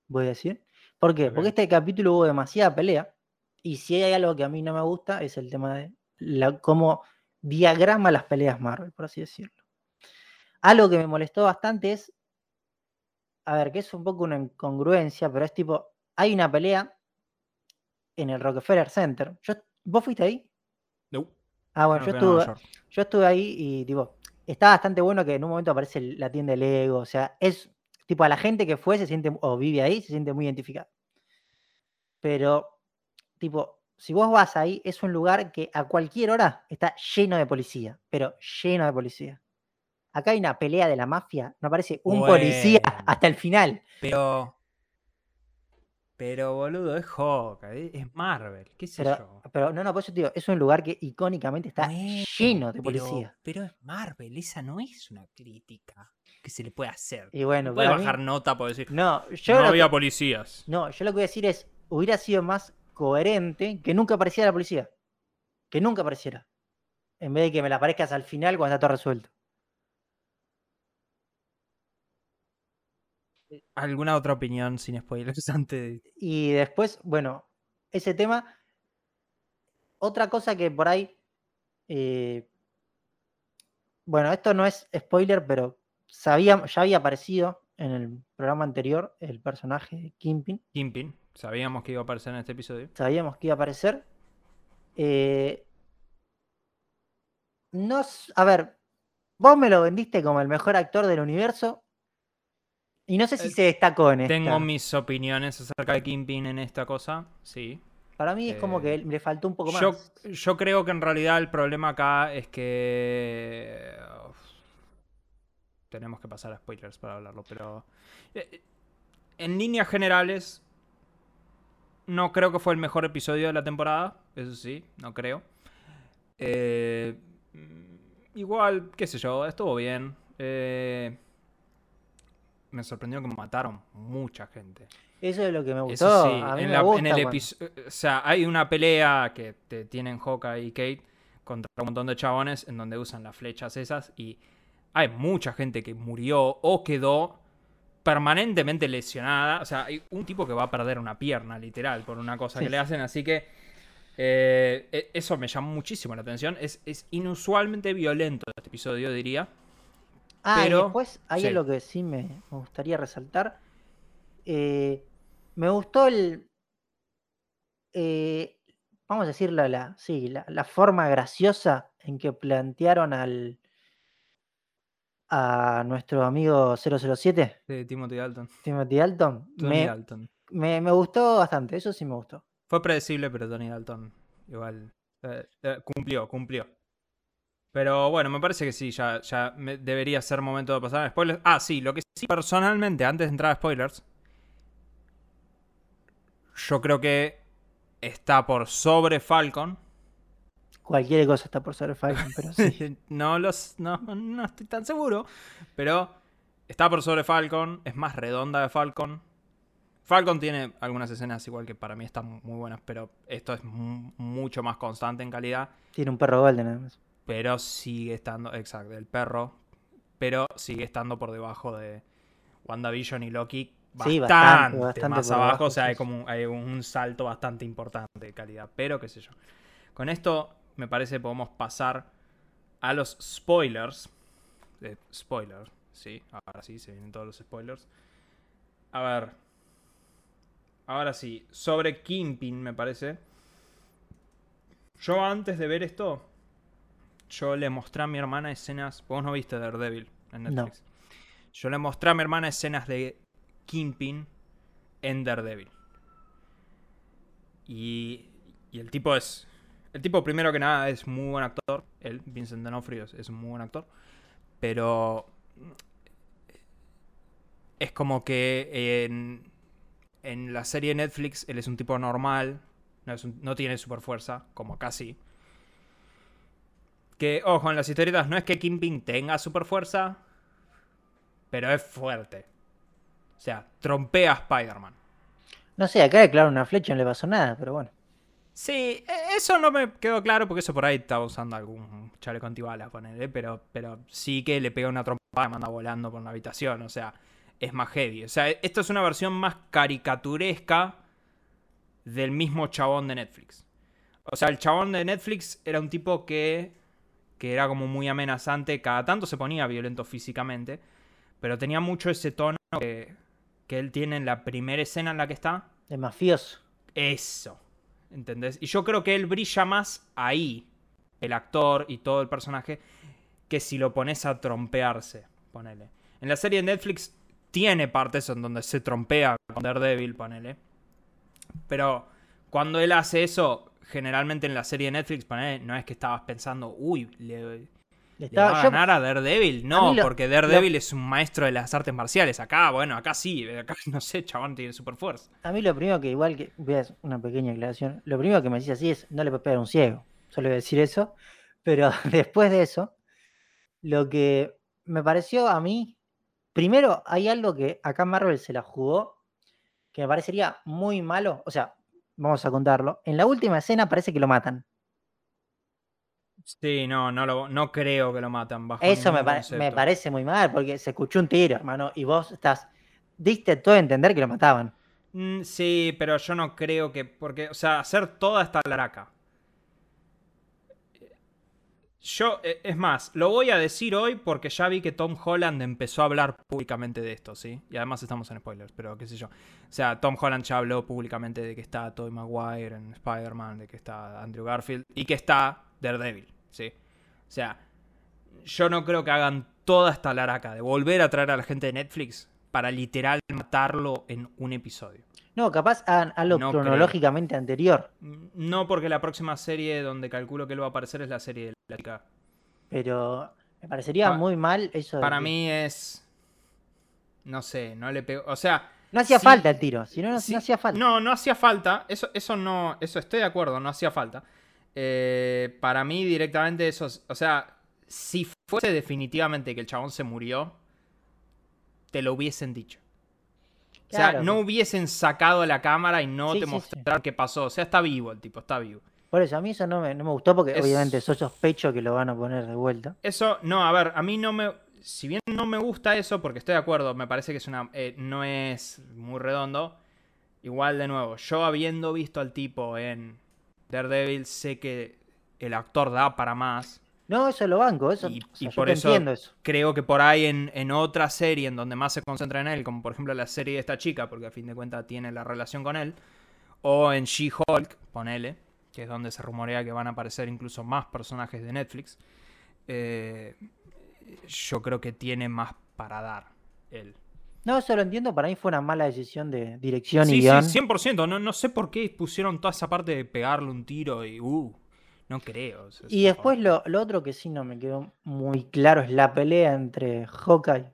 voy a decir. ¿Por qué? Ok. Porque este capítulo hubo demasiada pelea. Y si hay algo que a mí no me gusta, es el tema de la, cómo diagrama las peleas Marvel, por así decirlo. Algo que me molestó bastante es, a ver, que es un poco una incongruencia, pero es tipo, hay una pelea en el Rockefeller Center. Yo, ¿Vos fuiste ahí? No. Ah, bueno, no yo estuve, yo estuve ahí y tipo, está bastante bueno que en un momento aparece la tienda de Lego, o sea, es tipo a la gente que fue se siente o vive ahí se siente muy identificada. Pero tipo, si vos vas ahí es un lugar que a cualquier hora está lleno de policía, pero lleno de policía. Acá hay una pelea de la mafia, no aparece un policía hasta el final. Pero. Pero, boludo, es Hawkeye, es Marvel, qué sé Pero, yo. pero no, no, por eso te digo, es un lugar que icónicamente está Bueno, lleno de policía. Pero es Marvel, esa no es una crítica que se le puede hacer. Y bueno, no puede mí- bajar nota por decir. No, yo no que- había policías. No, yo lo que voy a decir es, hubiera sido más coherente que nunca apareciera la policía. Que nunca apareciera. En vez de que me la aparezcas al final cuando está todo resuelto. ¿Alguna otra opinión sin spoilers antes de.? Y después, bueno, ese tema. Otra cosa que por ahí. eh, bueno, esto no es spoiler, pero sabía, ya había aparecido en el programa anterior el personaje de Kimpin. Kimpin, sabíamos que iba a aparecer en este episodio. sabíamos que iba a aparecer. Eh, no, a ver, vos me lo vendiste como el mejor actor del universo. Y no sé si Eh, se destacó en esta. Tengo mis opiniones acerca de Kimpin en esta cosa, sí. Para mí es como que eh, le faltó un poco más. Yo, yo creo que en realidad el problema acá es que. uf, tenemos que pasar a spoilers para hablarlo, pero. eh, En líneas generales. No creo que fue el mejor episodio de la temporada. Eso sí, no creo. Eh, igual, qué sé yo, estuvo bien. Eh, me sorprendió que mataron mucha gente. Eso es lo que me gustó. Eso sí, a mí en, me la- en gusta el cuando- episodio. O sea, hay una pelea que te tienen Hawkeye y Kate contra un montón de chabones en donde usan las flechas esas y hay mucha gente que murió o quedó permanentemente lesionada. O sea, hay un tipo que va a perder una pierna, literal, por una cosa Sí. que le hacen. Así que eh, e- eso me llamó muchísimo la atención. Es, es inusualmente violento este episodio, diría. Ah, pero- y después hay sí. algo que sí me, me gustaría resaltar. Eh, me gustó el. eh, vamos a decir la, la, sí, la, la forma graciosa en que plantearon al. a nuestro amigo 007, De Timothy Dalton. Timothy Dalton. Tony Me, Dalton. me, me gustó bastante, eso sí me gustó. Fue predecible, pero Tony Dalton igual eh, cumplió, cumplió. Pero bueno, me parece que sí, ya, ya me- debería ser momento de pasar a spoilers. Ah, sí, lo que sí, personalmente, antes de entrar a spoilers, yo creo que está por sobre Falcon. Cualquier cosa está por ser Falcon, pero sí. no, los, no, no estoy tan seguro, pero está por sobre Falcon, es más redonda de Falcon. Falcon tiene algunas escenas igual que para mí están muy buenas, pero esto es mu- mucho más constante en calidad. Tiene un perro golden además. Pero sigue estando, exacto, el perro, pero sigue estando por debajo de WandaVision y Loki. Bastante, Sí, bastante, bastante más abajo, o sea, sí, hay como hay un salto bastante importante de calidad, pero qué sé yo. Con esto me parece podemos pasar a los spoilers. Eh, spoilers, sí, ahora sí, se vienen todos los spoilers. A ver, ahora sí, sobre Kingpin me parece. Yo antes de ver esto, yo le mostré a mi hermana escenas. Vos no viste Daredevil en No. Netflix. Yo le mostré a mi hermana escenas de Kingpin en Daredevil. Y, y el tipo es. El tipo, primero que nada, es muy buen actor. Él, Vincent D'Onofrio, es, un muy buen actor. Pero. Es como que en, en la serie de Netflix él es un tipo normal. No, es un- no tiene super fuerza, como sí. Que, ojo, en las historietas no es que Kingpin tenga super fuerza, pero es fuerte. O sea, trompea a Spider-Man. No sé, acá claro una flecha no le pasó nada, pero bueno. Sí, e- eso no me quedó claro porque eso por ahí estaba usando algún chaleco antibalas, ponerle, pero, pero sí que le pega una trompada y manda volando por una habitación, o sea, es más heavy. O sea, esto es una versión más caricaturesca del mismo chabón de Netflix. O sea, el chabón de Netflix era un tipo que, que era como muy amenazante, cada tanto se ponía violento físicamente, pero tenía mucho ese tono que, que él tiene en la primera escena en la que está. De mafioso. Eso. ¿Entendés? Y yo creo que él brilla más ahí, el actor y todo el personaje, que si lo pones a trompearse, ponele. En la serie de Netflix tiene partes en donde se trompea con Daredevil, ponele. Pero cuando él hace eso, generalmente en la serie de Netflix, no es que estabas pensando, uy, le, Le va a yo- ganar a Daredevil. No, lo- porque Daredevil es un maestro de las artes marciales. Acá, bueno, acá sí, acá no sé, chabón tiene super fuerza. A mí lo primero que, igual que, voy a hacer una pequeña aclaración, lo primero que me decís así es, no le puedes pegar a un ciego, solo voy a decir eso, pero después de eso, lo que me pareció a mí, primero hay algo que acá Marvel se la jugó, que me parecería muy malo, o sea, vamos a contarlo, en la última escena parece que lo matan, Sí, no, no, lo, no creo que lo matan bajo eso me, pare- parece muy mal, porque se escuchó un tiro, hermano, y vos estás, diste todo a entender que lo mataban. Mm, sí, pero yo no creo que. Porque, o sea, hacer toda esta laraca. Yo, eh, es más, lo voy a decir hoy porque ya vi que Tom Holland empezó a hablar públicamente de esto, ¿sí? Y además estamos en spoilers, pero qué sé yo. O sea, Tom Holland ya habló públicamente de que está Tobey Maguire en Spider-Man, de que está Andrew Garfield y que está Daredevil, ¿sí? O sea, yo no creo que hagan toda esta laraca de volver a traer a la gente de Netflix para literal matarlo en un episodio. No, capaz hagan algo No creo. cronológicamente anterior, No, porque la próxima serie donde calculo que él va a aparecer es la serie de pero me parecería Pa- muy mal eso Para mí es. No sé, no le pego. O sea. No hacía falta el tiro, si no, no, hacía falta. No, no hacía falta. Eso, eso no. Eso estoy de acuerdo, no hacía falta. Eh, para mí, directamente, eso. es- O sea, si fuese definitivamente que el chabón se murió, te lo hubiesen dicho. O sea, no hubiesen sacado la cámara y no Sí, te sí, sí. mostraron qué pasó. O sea, está vivo el tipo, está vivo. Por eso, a mí eso no me, no me gustó porque Es- obviamente yo sospecho que lo van a poner de vuelta. Eso, no, a ver, a mí no me. Si bien no me gusta eso, porque estoy de acuerdo, me parece que es una. eh, no es muy redondo. Igual, de nuevo, yo habiendo visto al tipo en Daredevil, sé que el actor da para más. No, eso lo banco, eso, Y- o sea, y por eso. Creo que por ahí en, en otra serie en donde más se concentra en él, como por ejemplo la serie de esta chica, porque a fin de cuentas tiene la relación con él, o en She-Hulk, ponele, que es donde se rumorea que van a aparecer incluso más personajes de Netflix, eh, yo creo que tiene más para dar él. No, eso lo entiendo, para mí fue una mala decisión de dirección y Sí, guion. sí, 100%. No, no sé por qué pusieron toda esa parte de pegarle un tiro y... Uh, No creo. o sea, Y es después lo, lo otro que sí no me quedó muy claro es la pelea entre Hawkeye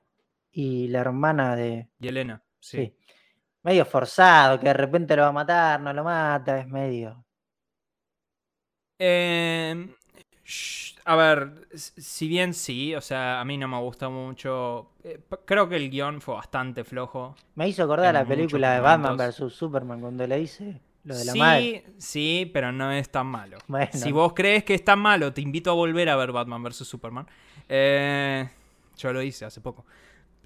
y la hermana de... Y Elena, sí. Sí. Medio forzado, que de repente lo va a matar, no lo mata, es medio... Eh, sh- a ver, si bien sí, o sea, a mí no me gusta mucho. eh, creo que el guion fue bastante flojo. Me hizo acordar la película de Batman vs. Superman cuando le dice lo de la sí, madre. sí, pero no es tan malo. Bueno. Si vos crees que es tan malo, te invito a volver a ver Batman vs. Superman. Eh, yo lo hice hace poco.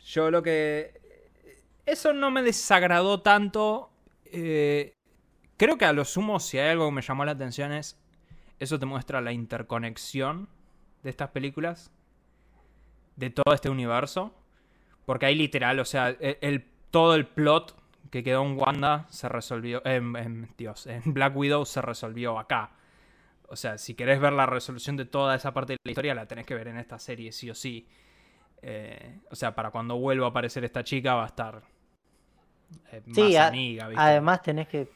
Yo lo que... Eso no me desagradó tanto. eh, creo que a lo sumo, si hay algo que me llamó la atención es... Eso te muestra la interconexión de estas películas. De todo este universo. Porque ahí literal, o sea, el, el- todo el plot que quedó en Wanda se resolvió. En, en- Dios, en Black Widow se resolvió acá. O sea, si querés ver la resolución de toda esa parte de la historia, la tenés que ver en esta serie, sí o sí. Eh, o sea, para cuando vuelva a aparecer esta chica va a estar eh, más Sí, amiga, ¿viste? además tenés que...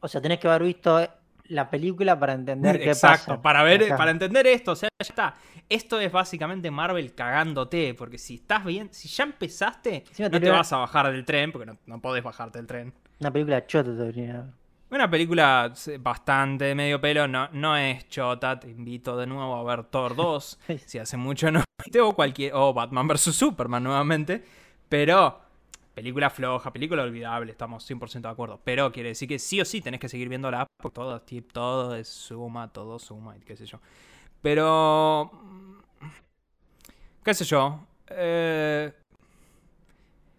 O sea, tenés que haber visto la película para entender qué Exacto, pasa. para ver, para entender esto, o sea, ya está. Esto es básicamente Marvel cagándote, porque si estás bien, si ya empezaste, no te te vas a bajar del tren, porque no, no podés bajarte del tren. Una película chota haber. Una película bastante de medio pelo, no, no es chota, te invito de nuevo a ver Thor 2, Sí. si hace mucho no o cualquier, o Batman vs Superman nuevamente, pero película floja, película olvidable, estamos 100% de acuerdo, pero quiere decir que sí o sí tenés que seguir viéndola, porque todo, todo es suma, todo suma, y qué sé yo. Pero, mm, qué sé yo, eh,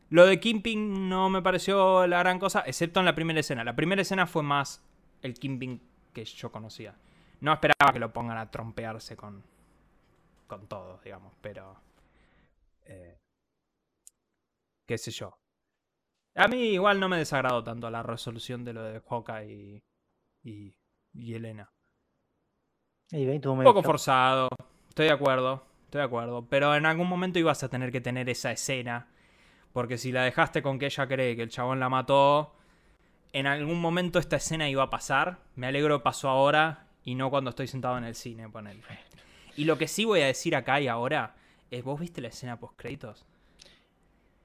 lo de Kimping no me pareció la gran cosa, excepto en la primera escena. La primera escena fue más el Kimping que yo conocía. No esperaba que lo pongan a trompearse con, con todos, digamos, pero... eh, qué sé yo. A mí igual no me desagradó tanto la resolución de lo de Hawkeye y, y, y Elena. Y Un poco forzado, estoy de acuerdo, estoy de acuerdo. Pero en algún momento ibas a tener que tener esa escena. Porque si la dejaste con que ella cree que el chabón la mató, en algún momento esta escena iba a pasar. Me alegro que pasó ahora y no cuando estoy sentado en el cine, ponele. Y lo que sí voy a decir acá y ahora es, ¿vos viste la escena post créditos?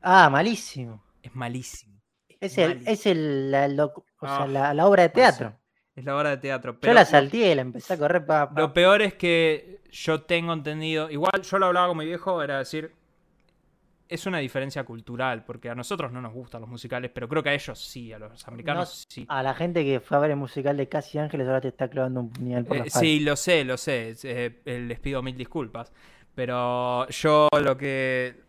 Ah, malísimo. Es malísimo. Es el, malísimo. es el, la, docu- o sea, Ah, la, la obra de teatro. Es la obra de teatro. Yo Pero la lo- salté y la empecé a correr para... Lo peor es que yo tengo entendido, igual yo lo hablaba con mi viejo, era decir, es una diferencia cultural, porque a nosotros no nos gustan los musicales, pero creo que a ellos sí, a los americanos sí. A la gente que fue a ver el musical de Casi Ángeles ahora te está clavando un puñal por Eh, la sí, lo sé, lo sé, eh, eh, les pido mil disculpas, pero yo lo que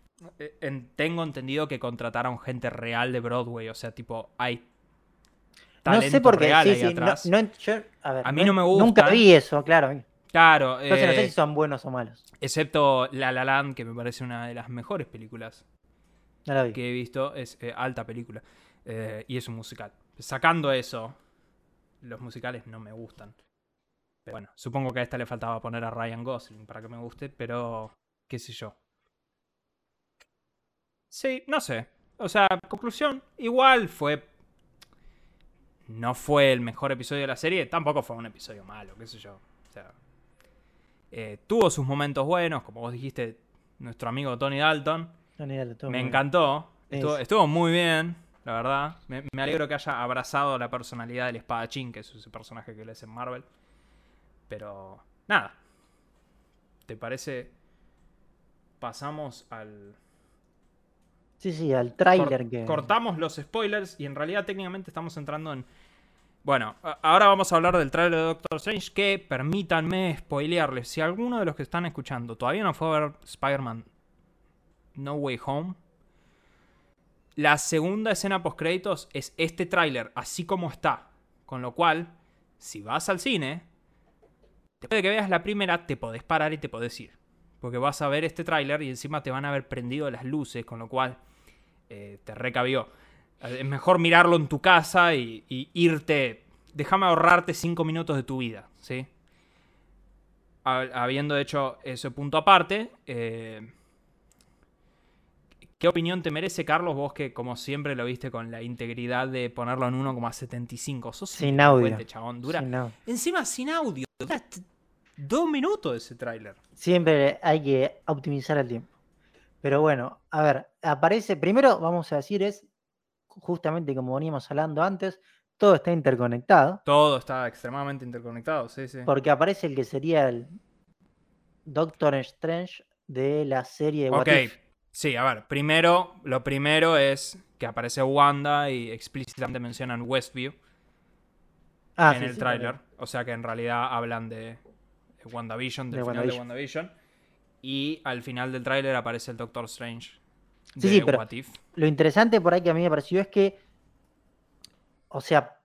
en- tengo entendido que contrataron gente real de Broadway, o sea, tipo, hay No talento sé por qué. real Sí, ahí sí, no, atrás. no en- yo- a, ver, A mí no me Nunca gustan. vi eso, claro. Claro, Entonces no sé eh, si son buenos o malos. excepto La La Land, que me parece una de las mejores películas No la vi. que he visto es eh, alta película eh, y es un musical. Sacando eso, los musicales no me gustan. Pero bueno, supongo que a esta le faltaba poner a Ryan Gosling para que me guste, pero qué sé yo. Sí, no sé. O sea, conclusión, igual fue... No fue el mejor episodio de la serie, tampoco fue un episodio malo, qué sé yo. O sea, eh, tuvo sus momentos buenos, como vos dijiste, nuestro amigo Tony Dalton. Idea, todo Me encantó. Estuvo, Es- estuvo muy bien, la verdad. Me, me alegro que haya abrazado la personalidad del espadachín, que es ese personaje que le es en Marvel. Pero, nada. ¿Te parece? Pasamos al... Sí, sí, al cor- tráiler que... Cortamos los spoilers y en realidad técnicamente estamos entrando en... Bueno, ahora vamos a hablar del trailer de Doctor Strange que permítanme spoilearles. Si alguno de los que están escuchando todavía no fue a ver Spider-Man No Way Home, la segunda escena post créditos es este tráiler así como está. Con lo cual, si vas al cine, después de que veas la primera, te podés parar y te podés ir. Porque vas a ver este tráiler y encima te van a haber prendido las luces, con lo cual eh, te recabió. Es mejor mirarlo en tu casa y, y irte. Déjame ahorrarte cinco minutos de tu vida, ¿sí? Ha- Habiendo hecho ese punto aparte, eh, ¿qué opinión te merece, Carlos? Vos que, como siempre, lo viste con la integridad de ponerlo en 1,75. Sos Sin audio. chabón. Dura. Sí, no. Encima sin audio. Dura Dos minutos ese tráiler. Siempre hay que optimizar el tiempo. Pero bueno, a ver, aparece, primero vamos a decir es, justamente como veníamos hablando antes, todo está interconectado. Todo está extremadamente interconectado, sí, sí. Porque aparece el que sería el Doctor Strange de la serie What Ok, If. sí, a ver, primero, lo primero es que aparece Wanda y explícitamente mencionan Westview Ah, en sí, el sí, tráiler. O sea que en realidad hablan de WandaVision, del De final de WandaVision. WandaVision. Y al final del tráiler aparece el Doctor Strange de Sí, sí, pero- What If. Lo interesante por ahí que a mí me pareció es que, o sea,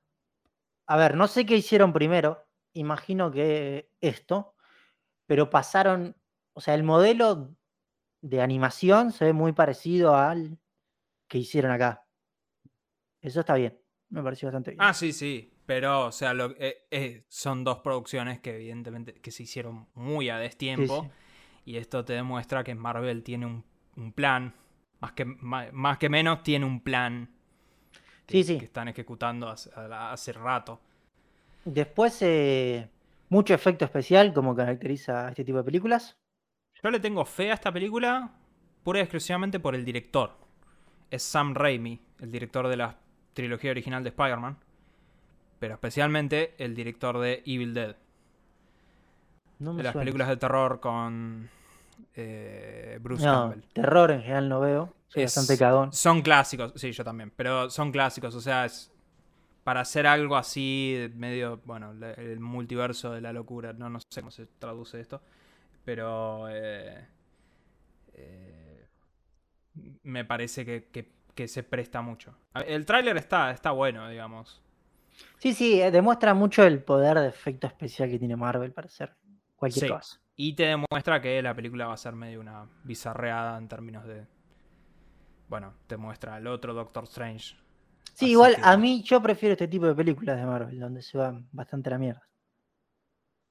a ver, no sé qué hicieron primero, imagino que esto, pero pasaron, o sea, el modelo de animación se ve muy parecido al que hicieron acá. Eso está bien, me pareció bastante bien. Ah, sí, sí. Pero, o sea, lo, eh, eh, son dos producciones que evidentemente que se hicieron muy a destiempo. sí. Y esto te demuestra que Marvel tiene un, un plan. Más que, más, que menos tiene un plan que, Sí, sí. que están ejecutando hace, hace rato. Después, eh, mucho efecto especial, como caracteriza a este tipo de películas. Yo le tengo fe a esta película pura y exclusivamente por el director. Es Sam Raimi, el director de la trilogía original de Spider-Man. Pero especialmente el director de Evil Dead. No me De las suena. películas de terror con eh, Bruce No, Campbell. terror en general no veo. Soy Es- bastante cagón. Son clásicos, sí, yo también. Pero son clásicos, o sea, es para hacer algo así, medio, bueno, el multiverso de la locura. No, no sé cómo se traduce esto. Pero eh, eh, me parece que, que- que se presta mucho. El tráiler está, está bueno, digamos. Sí, sí, eh, demuestra mucho el poder de efecto especial que tiene Marvel para hacer cualquier Sí. cosa. Y te demuestra que la película va a ser medio una bizarreada en términos de. Bueno, te muestra el otro Doctor Strange. Sí, Así igual que- a mí yo prefiero este tipo de películas de Marvel, donde se va bastante a la mierda.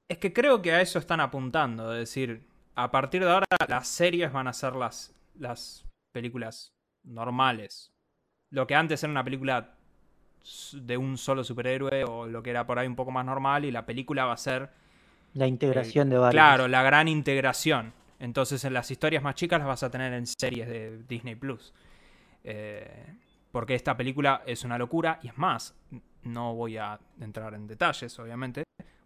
Es que creo que a eso están apuntando. Es decir, a partir de ahora las series van a ser las, las películas normales. Lo que antes era una película de un solo superhéroe o lo que era por ahí un poco más normal y la película va a ser La integración de varios. Claro, la gran integración. Entonces, en las historias más chicas las vas a tener en series de Disney Plus. Eh, porque esta película es una locura y es más, no voy a entrar en detalles, obviamente,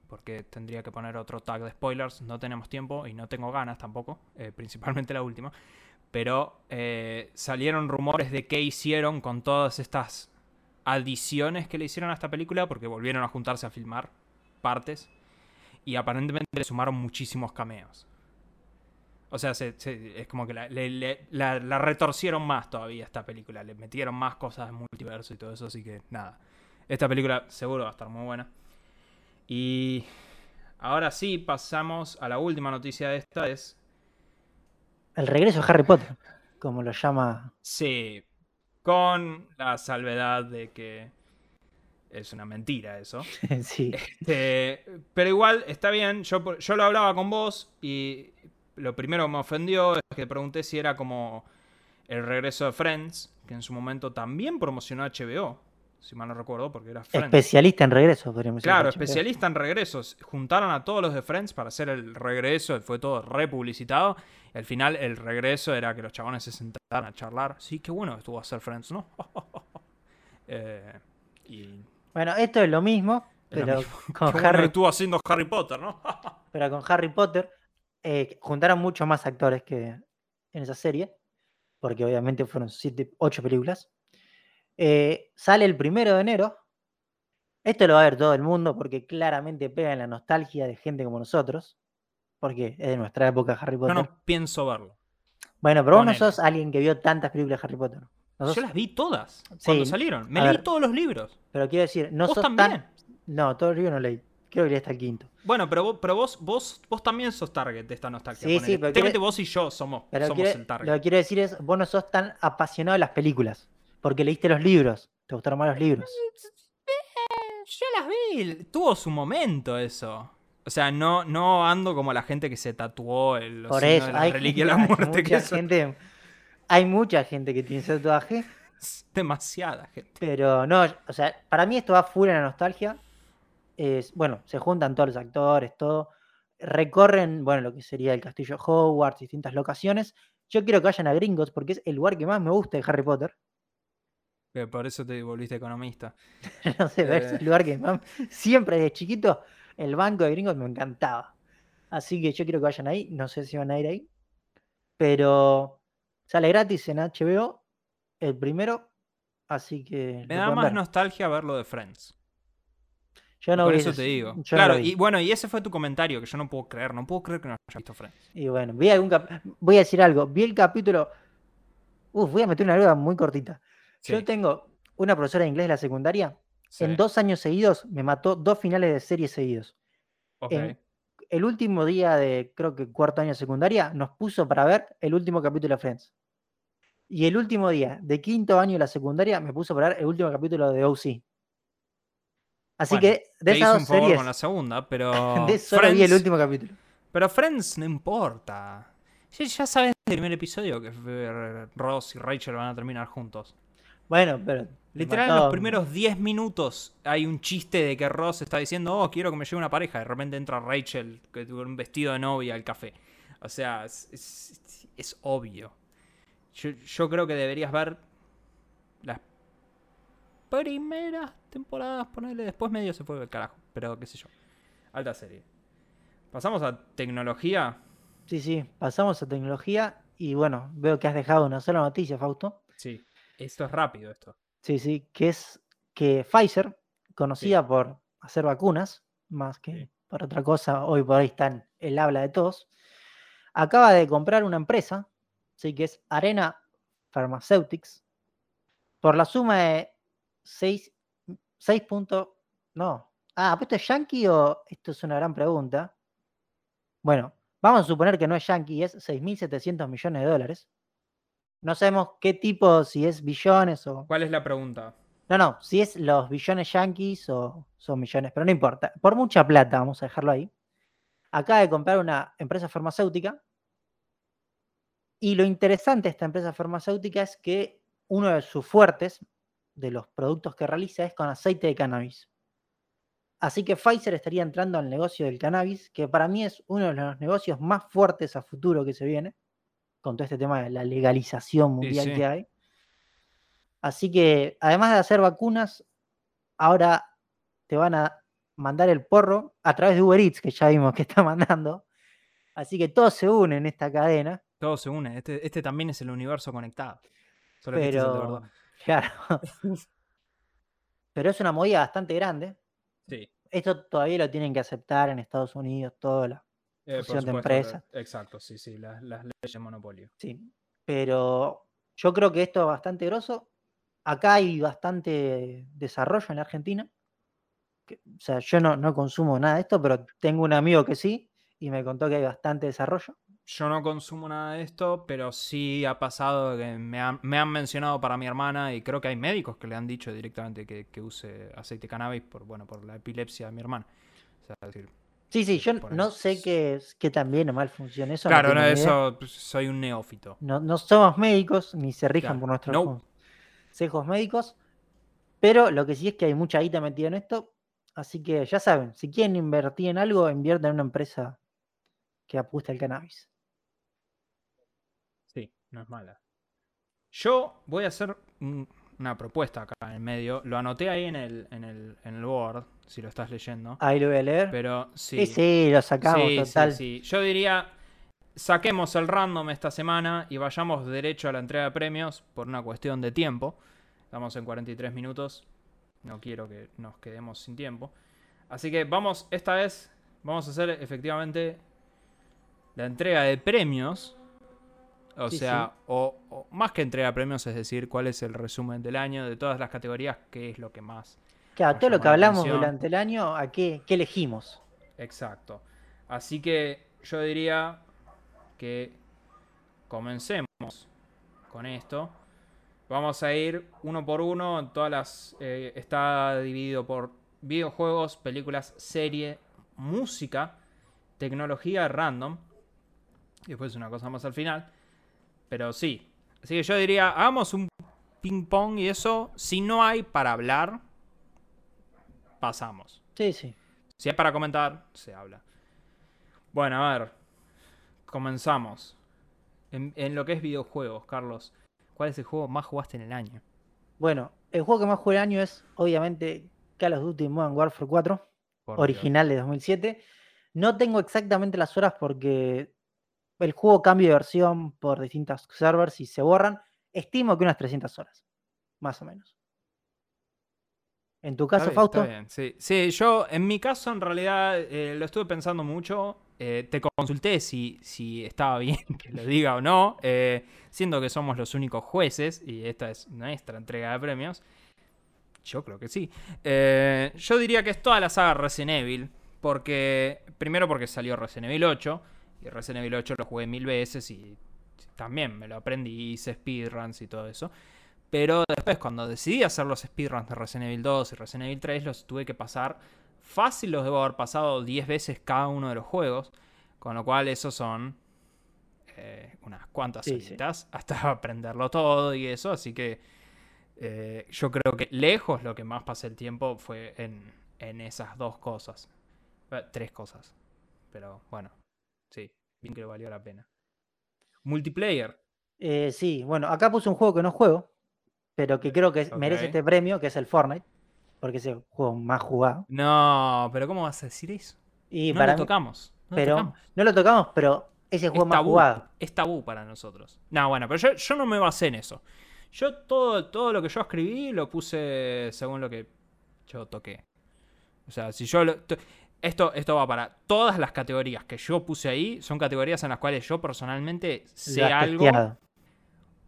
porque tendría que poner otro tag de spoilers. No tenemos tiempo y no tengo ganas tampoco, eh, principalmente la última. Pero eh, salieron rumores de qué hicieron con todas estas adiciones que le hicieron a esta película, porque volvieron a juntarse a filmar partes y aparentemente le sumaron muchísimos cameos. O sea, se- se- es como que la, le- le- la- la retorcieron más todavía esta película. Le metieron más cosas de multiverso y todo eso, así que nada. Esta película seguro va a estar muy buena. Y ahora sí, pasamos a la última noticia de esta. Es, El regreso de Harry Potter, como lo llama. sí, con la salvedad de que es una mentira eso. sí. Este, pero igual está bien. Yo, yo lo hablaba con vos y lo primero que me ofendió es que pregunté si era como el regreso de Friends, que en su momento también promocionó HBO, si mal no recuerdo, porque era Friends. Especialista en regreso, podríamos decir. Claro, especialista en regresos. Juntaron a todos los de Friends para hacer el regreso, fue todo republicitado. Al final el regreso era que los chabones se sentaran a charlar. Sí, qué bueno estuvo hacer Friends, ¿no? Eh, y Bueno, esto es lo mismo, lo pero mismo. con qué bueno Harry estuvo haciendo Harry Potter, ¿no? pero con Harry Potter eh, juntaron muchos más actores que en esa serie, porque obviamente fueron siete, ocho películas. Eh, sale el primero de enero. Esto lo va a ver todo el mundo porque claramente pega en la nostalgia de gente como nosotros, porque es de nuestra época Harry No, Potter. no pienso verlo. Bueno, pero vos no sos alguien que vio tantas películas de Harry Potter. No sos- Yo las vi todas cuando Sí, salieron. Me leí ver. todos los libros. Pero quiero decir, no ¿Vos sos también? tan. No, todos los libros no leí. Creo que leí hasta el quinto. Bueno, pero vos, pero vos, vos, vos también sos target de esta nostalgia. Sí, ponele. sí, pero quiere- vos y yo somos, Pero somos quiere- el target. lo que quiero decir es, vos no sos tan apasionado de las películas, porque leíste los libros, te gustaron más los libros. Yo las vi. Tuvo su momento eso. O sea, no, no ando como la gente que se tatuó el los Por eso, de la hay, reliquia de la hay muerte. Que mucha eso gente, hay mucha gente que tiene ese tatuaje, es demasiada gente. pero no, o sea, para mí esto va full en la nostalgia. Es, bueno, se juntan todos los actores, todo. recorren, bueno, lo que sería el castillo Hogwarts, distintas locaciones. Yo quiero que vayan a Gringotts porque es el lugar que más me gusta de Harry Potter. Que por eso te volviste economista. no sé, pero es Eh. el lugar que. Siempre desde chiquito el banco de Gringotts me encantaba. Así que yo quiero que vayan ahí. No sé si van a ir ahí. Pero sale gratis en HBO el primero. Así que... Me da más ver. nostalgia verlo de Friends. Yo no por vi eso te digo. yo claro, y bueno, y ese fue tu comentario que yo no puedo creer. No puedo creer que no hayas visto Friends. Y bueno, vi algún cap- voy a decir algo. Vi el capítulo. Uf, voy a meter una duda muy cortita. Yo tengo una profesora de inglés de la secundaria. sí, En dos años seguidos me mató dos finales de serie seguidos. ok. En el último día de, creo que cuarto año de secundaria, nos puso para ver el último capítulo de Friends. Y el último día de quinto año de la secundaria me puso para ver el último capítulo de OC. Así Bueno, que de Te esas dos un favor series, con la segunda, pero. de solo vi el Friends- último capítulo. Pero Friends no importa. Sí, ya sabes del primer episodio que Ross y Rachel van a terminar juntos. Bueno, pero. Literal, en los primeros 10 minutos hay un chiste de que Ross está diciendo, oh, quiero que me lleve una pareja. De repente entra Rachel que tuvo un vestido de novia al café. O sea, es, es- es obvio. Yo, yo creo que deberías ver las primeras temporadas, ponerle después medio se fue el carajo. Pero qué sé yo. Alta serie. Pasamos a tecnología. Sí, sí, pasamos a tecnología y bueno, veo que has dejado una sola noticia, Fausto. Sí. Esto es rápido, esto. Sí, sí, que es que Pfizer, conocida por hacer vacunas, más que Sí. por otra cosa, hoy por hoy está en el habla de todos, acaba de comprar una empresa, sí, que es Arena Pharmaceutics, por la suma de 6, 6 puntos, no, ah, ¿esto es Yankee o esto es una gran pregunta? Bueno, vamos a suponer que no es Yankee, es 6.700 millones de dólares. No sabemos qué tipo, si es billones o... ¿Cuál es la pregunta? No, no, si es los billones yankees o son millones, pero no importa. Por mucha plata, vamos a dejarlo ahí. Acaba de comprar una empresa farmacéutica. Y lo interesante de esta empresa farmacéutica es que uno de sus fuertes, de los productos que realiza, es con aceite de cannabis. Así que Pfizer estaría entrando al negocio del cannabis, que para mí es uno de los negocios más fuertes a futuro que se viene, con todo este tema de la legalización mundial sí. que hay. Así que, además de hacer vacunas, ahora te van a mandar el porro a través de Uber Eats, que ya vimos que está mandando. Así que todo se une en esta cadena. Todo se une. Este, este también es el universo conectado. Solo que este es el de Pero, verdad. claro. pero es una movida bastante grande. Sí. Esto todavía lo tienen que aceptar en Estados Unidos, toda la Eh, por de empresas. Exacto, sí, sí, las, las leyes de monopolio. Sí, pero yo creo que esto es bastante grosso. Acá hay bastante desarrollo en la Argentina. que- o sea, yo no, no consumo nada de esto, pero tengo un amigo que sí y me contó que hay bastante desarrollo. Yo no consumo nada de esto, pero sí ha pasado que me han, me han mencionado para mi hermana y creo que hay médicos que le han dicho directamente que, que use aceite de cannabis por, bueno, por la epilepsia de mi hermana. O sea, es decir, Sí, sí, yo no sé qué, es- qué tan bien o mal funciona eso. no claro, no, idea. eso pues, soy un neófito. No, no somos médicos ni se Claro, por nuestros no. consejos médicos, pero lo que sí es que hay mucha guita metida en esto, así que ya saben, si quieren invertir en algo, inviertan en una empresa que apuesta al cannabis. Sí, no es mala. Yo voy a hacer un- una propuesta acá en el medio. Lo anoté ahí en el, en el, en el board, si lo estás leyendo. Ahí lo voy a leer. Pero sí. sí, sí, lo sacamos, Sí, sí, total. sí. Yo diría, saquemos el random esta semana y vayamos derecho a la entrega de premios por una cuestión de tiempo. Estamos en 43 minutos. No quiero que nos quedemos sin tiempo. Así que vamos, esta vez, vamos a hacer efectivamente la entrega de premios. O Sí, sea, O, o más que entrega premios, es decir, cuál es el resumen del año de todas las categorías, qué es lo que más Claro, todo lo que la hablamos atención. durante el año, ¿a qué, qué elegimos? Exacto. Así que yo diría que comencemos con esto. Vamos a ir uno por uno. Todas las eh, está dividido por videojuegos, películas, serie, música, tecnología random. Y después una cosa más al final. Pero sí. Así que yo diría, hagamos un ping pong y eso. Si no hay para hablar, pasamos. Sí, sí. Si hay para comentar, se habla. Bueno, a ver. Comenzamos. En, en lo que es videojuegos, Carlos. ¿Cuál es el juego más jugaste en el año? Bueno, el juego que más jugué el año es, obviamente, Call of Duty Modern Warfare 4, Por original de 2007. No tengo exactamente las horas porque el juego cambia de versión por distintos servers y se borran. Estimo que unas 300 horas, más o menos. En tu Está caso, bien, Fausto, está bien, Sí, sí, yo en mi caso en realidad eh, lo estuve pensando mucho. eh, te consulté si, si estaba bien que lo diga o no, eh, siendo que somos los únicos jueces y esta es nuestra entrega de premios. Yo creo que sí. Yo diría que es toda la saga Resident Evil, porque primero porque salió Resident Evil 8 y Resident Evil 8 lo jugué mil veces y también me lo aprendí, hice speedruns y todo eso. Pero después, cuando decidí hacer los speedruns de Resident Evil 2 y Resident Evil 3, los tuve que pasar fácil, los debo haber pasado 10 veces cada uno de los juegos. Con lo cual, esos son eh, unas cuantas Sí, hasta aprenderlo todo y eso. Así que eh, yo creo que lejos lo que más pasé el tiempo fue en, en esas dos cosas. Eh, tres cosas. Pero bueno, sí, bien que valió la pena. Multiplayer. eh, sí, bueno, acá puse un juego que no juego, pero que creo que merece este premio, que es el Fortnite, porque es el juego más jugado. No, pero ¿cómo vas a decir eso? Y no para lo mí- tocamos. No lo pero tocamos. no lo tocamos, pero es el juego Es más tabú, jugado. es tabú para nosotros. No, bueno, pero yo, yo no me basé en eso. Yo todo, todo lo que yo escribí lo puse según lo que yo toqué. O sea, si yo lo- esto, esto va para todas las categorías que yo puse ahí, son categorías en las cuales yo personalmente sé algo testeado.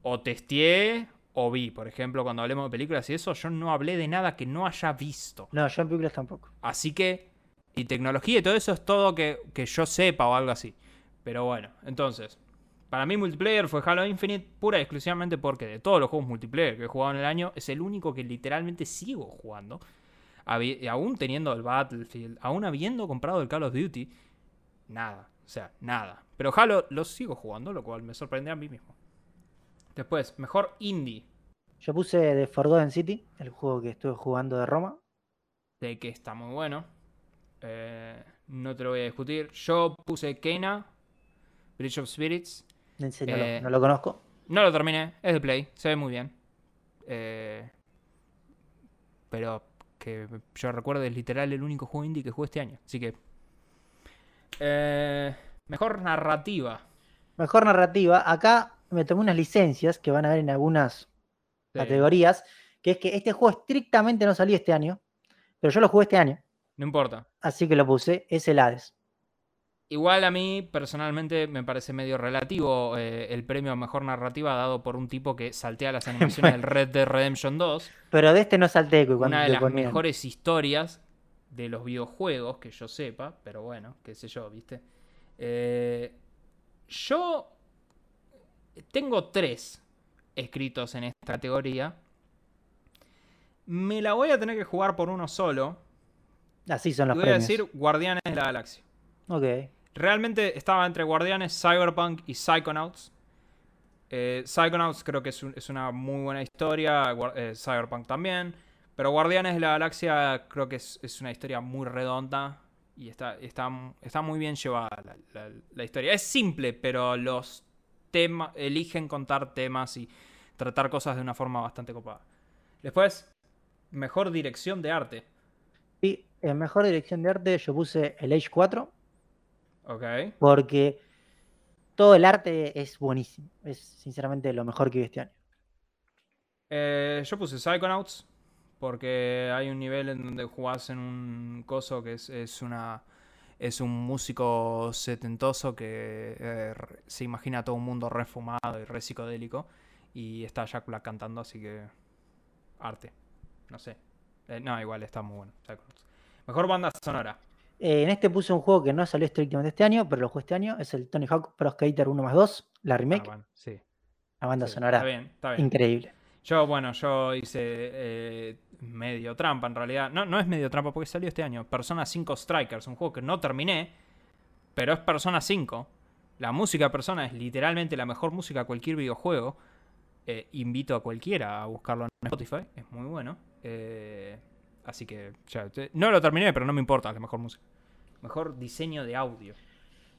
o testeé o vi. Por ejemplo, cuando hablemos de películas y eso, yo no hablé de nada que no haya visto. No, yo en películas tampoco. Así que, y tecnología y todo eso es todo que, que yo sepa o algo así. Pero bueno, entonces, para mí multiplayer fue Halo Infinite pura y exclusivamente porque de todos los juegos multiplayer que he jugado en el año, es el único que literalmente sigo jugando. Aún teniendo el Battlefield, aún habiendo comprado el Call of Duty, nada, o sea, nada. Pero Halo lo sigo jugando, lo cual me sorprende a mí mismo. Después, mejor indie, Yo puse The Forgotten City, el juego que estuve jugando de Roma. de que está muy bueno. Eh, no te lo voy a discutir. Yo puse Kena, Bridge of Spirits. No, lo- Eh, no lo conozco. No lo terminé, es de Play, se ve muy bien. Eh, pero que yo recuerdo es literal el único juego indie que jugué este año. Así que. Eh, mejor narrativa. Mejor narrativa. Acá me tomé unas licencias que van a ver en algunas Sí, categorías, que es que este juego estrictamente no salió este año, pero yo lo jugué este año, No importa. así que lo puse, es el Hades. Igual a mí, personalmente, me parece medio relativo eh, el premio a mejor narrativa dado por un tipo que saltea las animaciones del Red Dead Redemption 2. Pero de este no salté cuando una de las ponían. mejores historias de los videojuegos que yo sepa, pero bueno, qué sé yo, ¿viste? Eh, yo tengo tres escritos en esta categoría. Me la voy a tener que jugar por uno solo. Así son Y los voy a decir Guardianes de la Galaxia. Ok. Realmente estaba entre Guardianes, Cyberpunk y Psychonauts. Eh, Psychonauts creo que es, un- es una muy buena historia, eh, Cyberpunk también. Pero Guardianes de la Galaxia creo que es, una historia muy redonda y está, está, está muy bien llevada la, historia. Es simple, pero los temas eligen contar temas y tratar cosas de una forma bastante copada. Después, mejor dirección de arte. Y en mejor dirección de arte yo puse el Age 4 Ok. porque todo el arte es buenísimo. Es sinceramente lo mejor que vi este año. Eh, yo puse Psychonauts porque hay un nivel en donde jugás en un coso que es, es una es un músico setentoso que eh, se imagina todo un mundo refumado y re psicodélico y está Jack Black cantando, así que arte, no sé. Eh, no, igual está muy bueno. Psychonauts. Mejor banda sonora. Eh, en este puse un juego que no salió estrictamente este año, pero lo jugué este año. Es el Tony Hawk Pro Skater 1 más 2, la Ah, remake. bueno, sí, La banda sí, sonora Está bien, está bien. increíble. Yo, bueno, yo hice eh, medio trampa en realidad. No, no es medio trampa porque salió este año. Persona 5 Strikers, un juego que no terminé, pero es Persona 5. La música Persona es literalmente la mejor música de cualquier videojuego. Eh, invito a cualquiera a buscarlo en Spotify, es muy bueno. Eh, así que ya, no lo terminé, pero no me importa, es la mejor música. Mejor diseño de audio.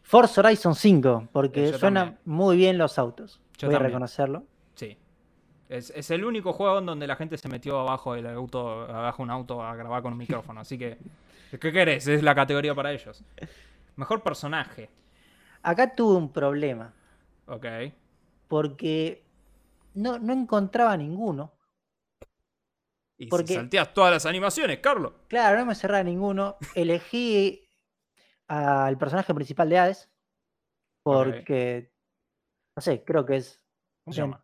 Forza Horizon 5, porque Eh, yo suena también. muy bien los autos. Yo Voy a reconocerlo. Sí. Es, es el único juego en donde la gente se metió abajo del auto, abajo de un auto a grabar con un micrófono. Así que, ¿qué querés? Es la categoría para ellos. Mejor personaje. Acá tuve un problema, Ok. porque no, no encontraba ninguno. Y Porque- si salteas todas las animaciones, Carlos. Claro, no me cerraba ninguno. Elegí al personaje principal de Hades, porque, no sé, creo que es... ¿Cómo se llama?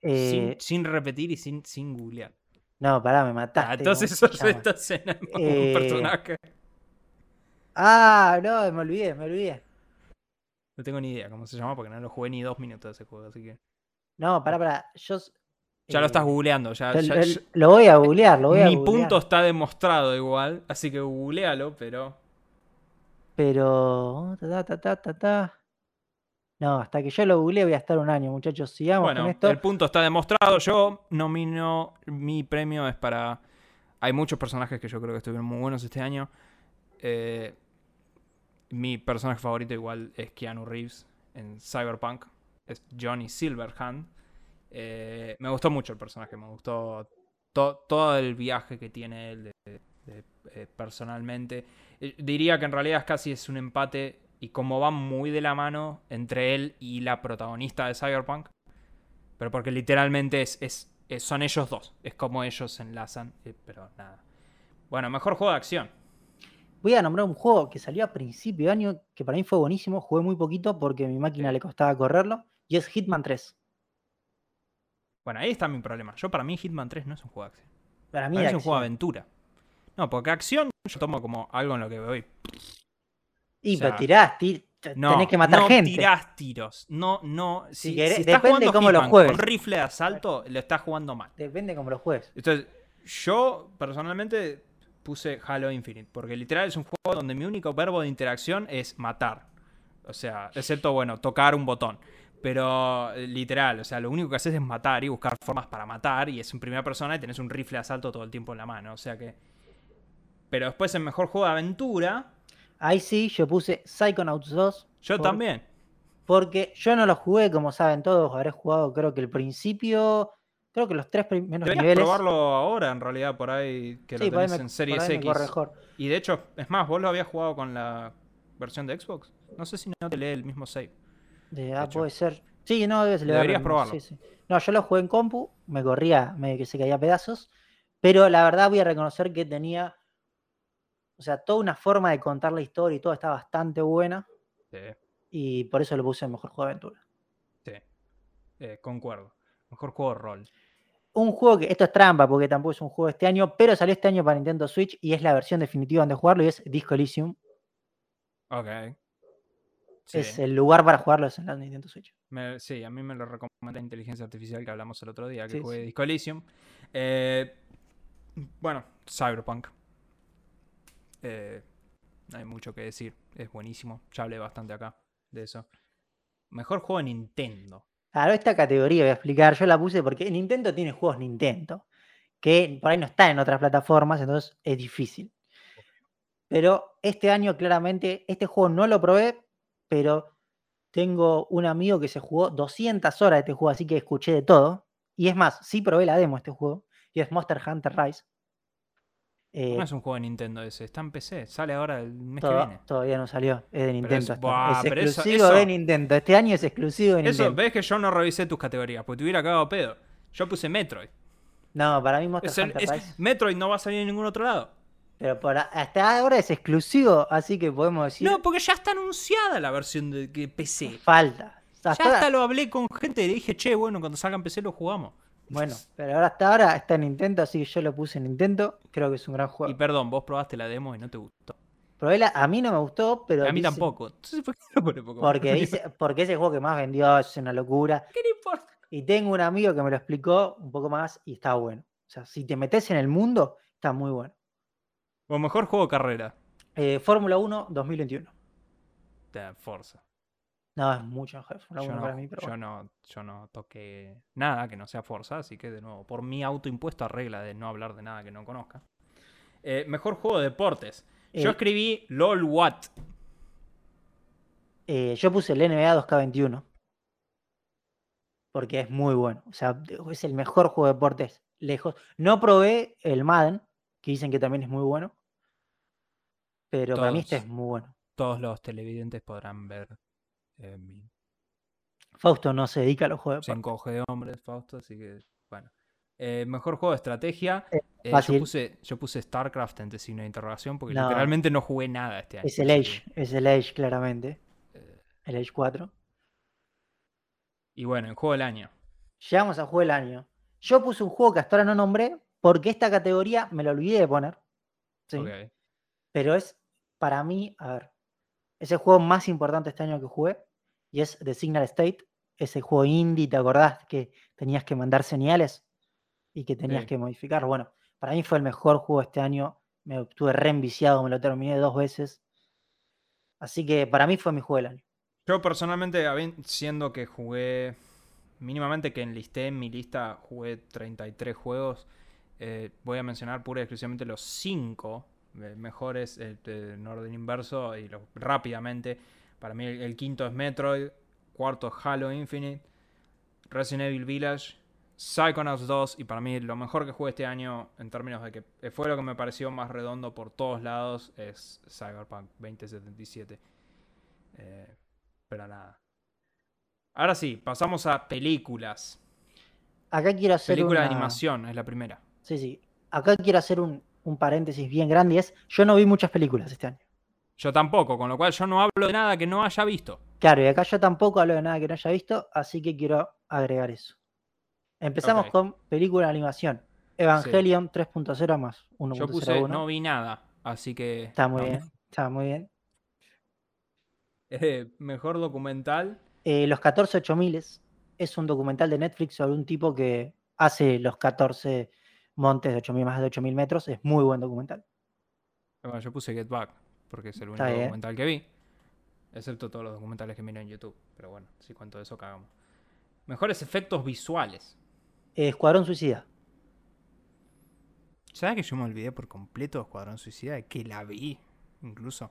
eh, sin, sin repetir y sin, sin googlear. No, pará, me mataste. Ah, entonces ¿cómo se sos llama? esta escena un Eh, personaje. Ah, no, me olvidé, me olvidé. No tengo ni idea cómo se llama porque no lo jugué ni dos minutos de ese juego, así que. No, pará, pará. Yo, Ya lo eh, estás googleando, ya. lo, ya- lo- ya- lo voy a googlear, lo voy a mi googlear. punto está demostrado igual, así que googlealo, pero. Pero. ta, ta, ta, ta, ta. No, hasta que yo lo googleé voy a estar un año, muchachos. Sigamos Bueno, con esto. el punto está demostrado. Yo nomino. Mi premio es para. Hay muchos personajes que yo creo que estuvieron muy buenos este año. Eh, mi personaje favorito igual es Keanu Reeves en Cyberpunk. Es Johnny Silverhand. Eh, me gustó mucho el personaje, me gustó to- todo el viaje que tiene él de- de- eh, personalmente. Eh, diría que en realidad casi es un empate y como van muy de la mano entre él y la protagonista de Cyberpunk. Pero porque literalmente es, es- es- son ellos dos. Es como ellos se enlazan. eh, pero nada. Bueno, mejor juego de acción. Voy a nombrar un juego que salió a principio de año, que para mí fue buenísimo. Jugué muy poquito porque a mi máquina Sí. le costaba correrlo. Y es Hitman 3. Bueno, ahí está mi problema. Yo para mí Hitman 3 no es un juego de acción. Para mí Para mí de es un juego de aventura. No, porque acción yo tomo como algo en lo que voy. Y o sea, pero tirás, ti- te- No, tenés que matar no gente. tirás tiros. No, no. Si, Si querés- si estás depende jugando cómo lo Hitman juegues. con rifle de asalto, lo estás jugando mal. Depende cómo lo juegues. Entonces, yo personalmente puse Halo Infinite, porque literal es un juego donde mi único verbo de interacción es matar. O sea, excepto, bueno, tocar un botón. Pero eh, literal, o sea, lo único que haces es matar y buscar formas para matar, y es en primera persona y tenés un rifle de asalto todo el tiempo en la mano. O sea que. Pero después, el mejor juego de aventura, Ahí sí, yo puse Psychonauts 2. yo por- también. Porque yo no lo jugué, como saben todos. Habré jugado, creo que el principio. Creo que los tres primeros Deberías niveles. probarlo ahora, en realidad, por ahí, que Sí, lo tenés me- en Series X. Y de hecho, es más, vos lo habías jugado con la versión de Xbox. No sé si no te lee el mismo save. De- ah, hecho. puede ser. Sí, no, debe ser. Deberías agarro- probarlo. sí, sí. No, yo lo jugué en compu, me corría, me que se caía a pedazos. Pero la verdad voy a reconocer que tenía. O sea, toda una forma de contar la historia y todo está bastante buena. Sí, Y por eso lo puse en mejor juego de aventura. sí. Eh, concuerdo. Mejor juego de rol. Un juego que. Esto es trampa porque tampoco es un juego de este año, pero salió este año para Nintendo Switch y es la versión definitiva donde jugarlo y es Disco Elysium. Ok. Sí. Es el lugar para jugarlo es en la Nintendo Switch. Me- sí, a mí me lo recomienda Inteligencia Artificial que hablamos el otro día, que Sí, jugué sí. Disco Elysium. Eh, bueno, Cyberpunk. Eh, no hay mucho que decir. Es buenísimo. Ya hablé bastante acá de eso. Mejor juego de Nintendo. Claro, esta categoría voy a explicar, yo la puse porque Nintendo tiene juegos Nintendo, que por ahí no están en otras plataformas, entonces es difícil. Pero este año claramente, este juego no lo probé, pero tengo un amigo que se jugó 200 horas de este juego, así que escuché de todo. Y es más, sí probé la demo de este juego, y es Monster Hunter Rise. Eh, No es un juego de Nintendo ese, está en PC. Sale ahora el mes que viene. todavía no salió, es de Nintendo. es- esta- buah, es pero eso- exclusivo de eso- Nintendo. Este año es exclusivo de Eso, Nintendo. ves que yo no revisé tus categorías, porque te hubiera cagado pedo. Yo puse Metroid. No, para mí Monster Es Hunter es- Rise. Metroid no va a salir en ningún otro lado. Pero por a- hasta ahora es exclusivo, así que podemos decir. No, porque ya está anunciada la versión de que PC. falta. Hasta Ya ahora- hasta lo hablé con gente y le dije, che, bueno, cuando salga en PC lo jugamos. Bueno, pero ahora hasta ahora está en Nintendo, así que yo lo puse en Nintendo. Creo que es un gran Y juego. perdón, vos probaste la demo y no te gustó. Probé la- a mí no me gustó, pero. a mí dice- tampoco. Entonces, ¿por qué lo pone poco? Porque dice, porque es el juego que más vendió, es una locura. ¿Qué le importa? Y tengo un amigo que me lo explicó un poco más y está bueno. O sea, si te metes en el mundo, está muy bueno. O mejor juego de carrera. Eh, Fórmula 1 2021. De Forza. No, es mucho mejor Fórmula Yo 1 no, para mí, pero yo, bueno. no, yo no toqué nada que no sea Forza, así que de nuevo, por mi autoimpuesto regla de no hablar de nada que no conozca. Eh, mejor juego de deportes. Yo Eh, escribí LOL What. Eh, yo puse el NBA 2K21 porque es muy bueno. O sea, es el mejor juego de deportes lejos. No probé el Madden, que dicen que también es muy bueno. Pero para mí este es Todos. muy bueno. Todos los televidentes podrán ver eh, mi Fausto no se dedica a los juegos de se encoge de hombres, Fausto, así que bueno. Eh, mejor juego de estrategia. Eh, yo, puse, yo puse StarCraft entre signo de interrogación porque No. literalmente no jugué nada este año. Es el Age, es el Age claramente. El Age 4. y bueno, el juego del año. Llegamos al juego del año. Yo puse un juego que hasta ahora no nombré porque esta categoría me lo olvidé de poner. ¿sí? Pero es, para mí, a ver, es el juego más importante este año que jugué y es The Signal State. Ese juego indie, ¿te acordás que tenías que mandar señales y que tenías Sí. que modificar? Bueno, para mí fue el mejor juego este año. Me estuve re enviciado, me lo terminé dos veces. Así que para mí fue mi juego del año. Yo personalmente, siendo que jugué mínimamente que enlisté en mi lista, jugué 33 juegos, eh, voy a mencionar pura y exclusivamente los 5 mejores eh, en orden inverso y lo- rápidamente. Para mí el, el quinto es Metroid, cuarto es Halo Infinite, Resident Evil Village, Psychonauts 2 y para mí lo mejor que jugué este año en términos de que eh, fue lo que me pareció más redondo por todos lados es Cyberpunk 2077. Eh, pero nada. Ahora sí, pasamos a películas. Acá quiero hacer Película de animación es la primera. Sí, sí. Acá quiero hacer un, un paréntesis bien grande. y Es, yo no vi muchas películas este año. Yo tampoco, con lo cual yo no hablo de nada que no haya visto. Claro, y acá yo tampoco hablo de nada que no haya visto, así que quiero agregar eso. Empezamos con película de animación. Evangelion 3.0 más 1.01. Yo puse no vi nada, así que... Está muy bien, está muy bien. Eh, mejor documental. Eh, los 14 8000 es un documental de Netflix sobre un tipo que hace los 14 montes de 8000 más de 8000 metros. Es muy buen documental. Bueno, yo puse Get Back, porque es el único Está bien. documental que vi. Excepto todos los documentales que miro en YouTube. Pero bueno, si cuento eso, cagamos. Mejores efectos visuales. Escuadrón Suicida. ¿Sabes que yo me olvidé por completo de Escuadrón Suicida? Que la vi, incluso.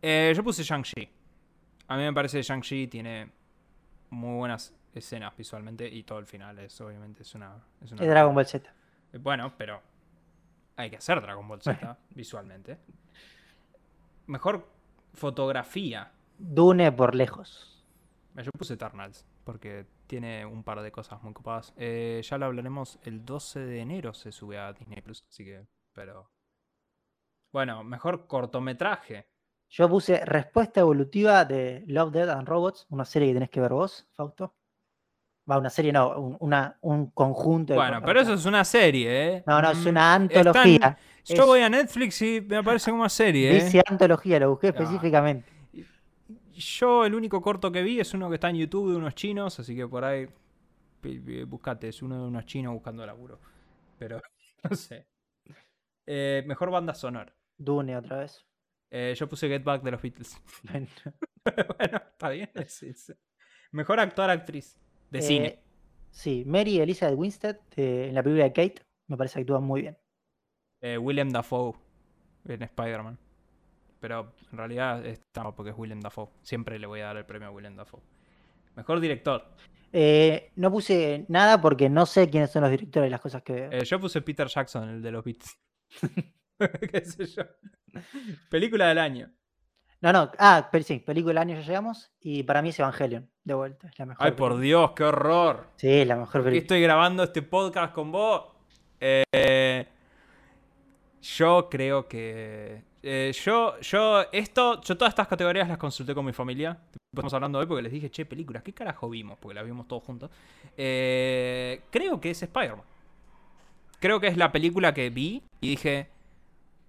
Eh, yo puse Shang-Chi. A mí me parece que Shang-Chi tiene muy buenas escenas visualmente y todo el final es, obviamente, es una... Es una Es Dragon Ball Z. Eh, Bueno, pero hay que hacer Dragon Ball Z visualmente. Mejor fotografía. Dune por lejos. Yo puse Eternals, porque tiene un par de cosas muy copadas. Eh, ya lo hablaremos el 12 de enero, se sube a Disney Plus, así que. Pero. Bueno, mejor cortometraje. Yo puse Respuesta Evolutiva de Love, Dead and Robots, una serie que tenés que ver vos, Fausto. Va, una serie no, un, una- un conjunto de Bueno, pero eso es una serie, ¿eh? No, no, es Mm, una están- antología. Yo Es- voy a Netflix y me aparece como una serie, ¿eh? Dice antología, lo busqué Ah. específicamente. Yo el único corto que vi es uno que está en YouTube de unos chinos, así que por ahí buscate, es uno de unos chinos buscando laburo. Pero no sé. Eh, mejor banda sonora. Dune otra vez. Eh, yo puse Get Back de los Beatles. Bueno, bueno, está bien. es- Mejor actor actriz de eh, cine. Sí, Mary Elizabeth Winstead de- en la película de Kate, me parece que actúa muy bien. Eh, Willem Dafoe en Spider-Man. Pero en realidad es trampa porque es Willem Dafoe. Siempre le voy a dar el premio a Willem Dafoe. Mejor director. Eh, no puse nada porque no sé quiénes son los directores de las cosas que veo. Eh, yo puse Peter Jackson, el de los Beats. ¿Qué sé yo? Película del año. No, no, ah, pero sí, película del año ya llegamos y para mí es Evangelion, de vuelta, es la mejor. Ay, por. Dios, qué horror. Sí, es la mejor ¿Por qué película. estoy grabando este podcast con vos? Eh, yo creo que. eh, yo, yo, esto, yo todas estas categorías las consulté con mi familia. Estamos hablando hoy porque les dije, che, películas, ¿qué carajo vimos? Porque las vimos todos juntos. Eh, creo que es Spider-Man. Creo que es la película que vi y dije,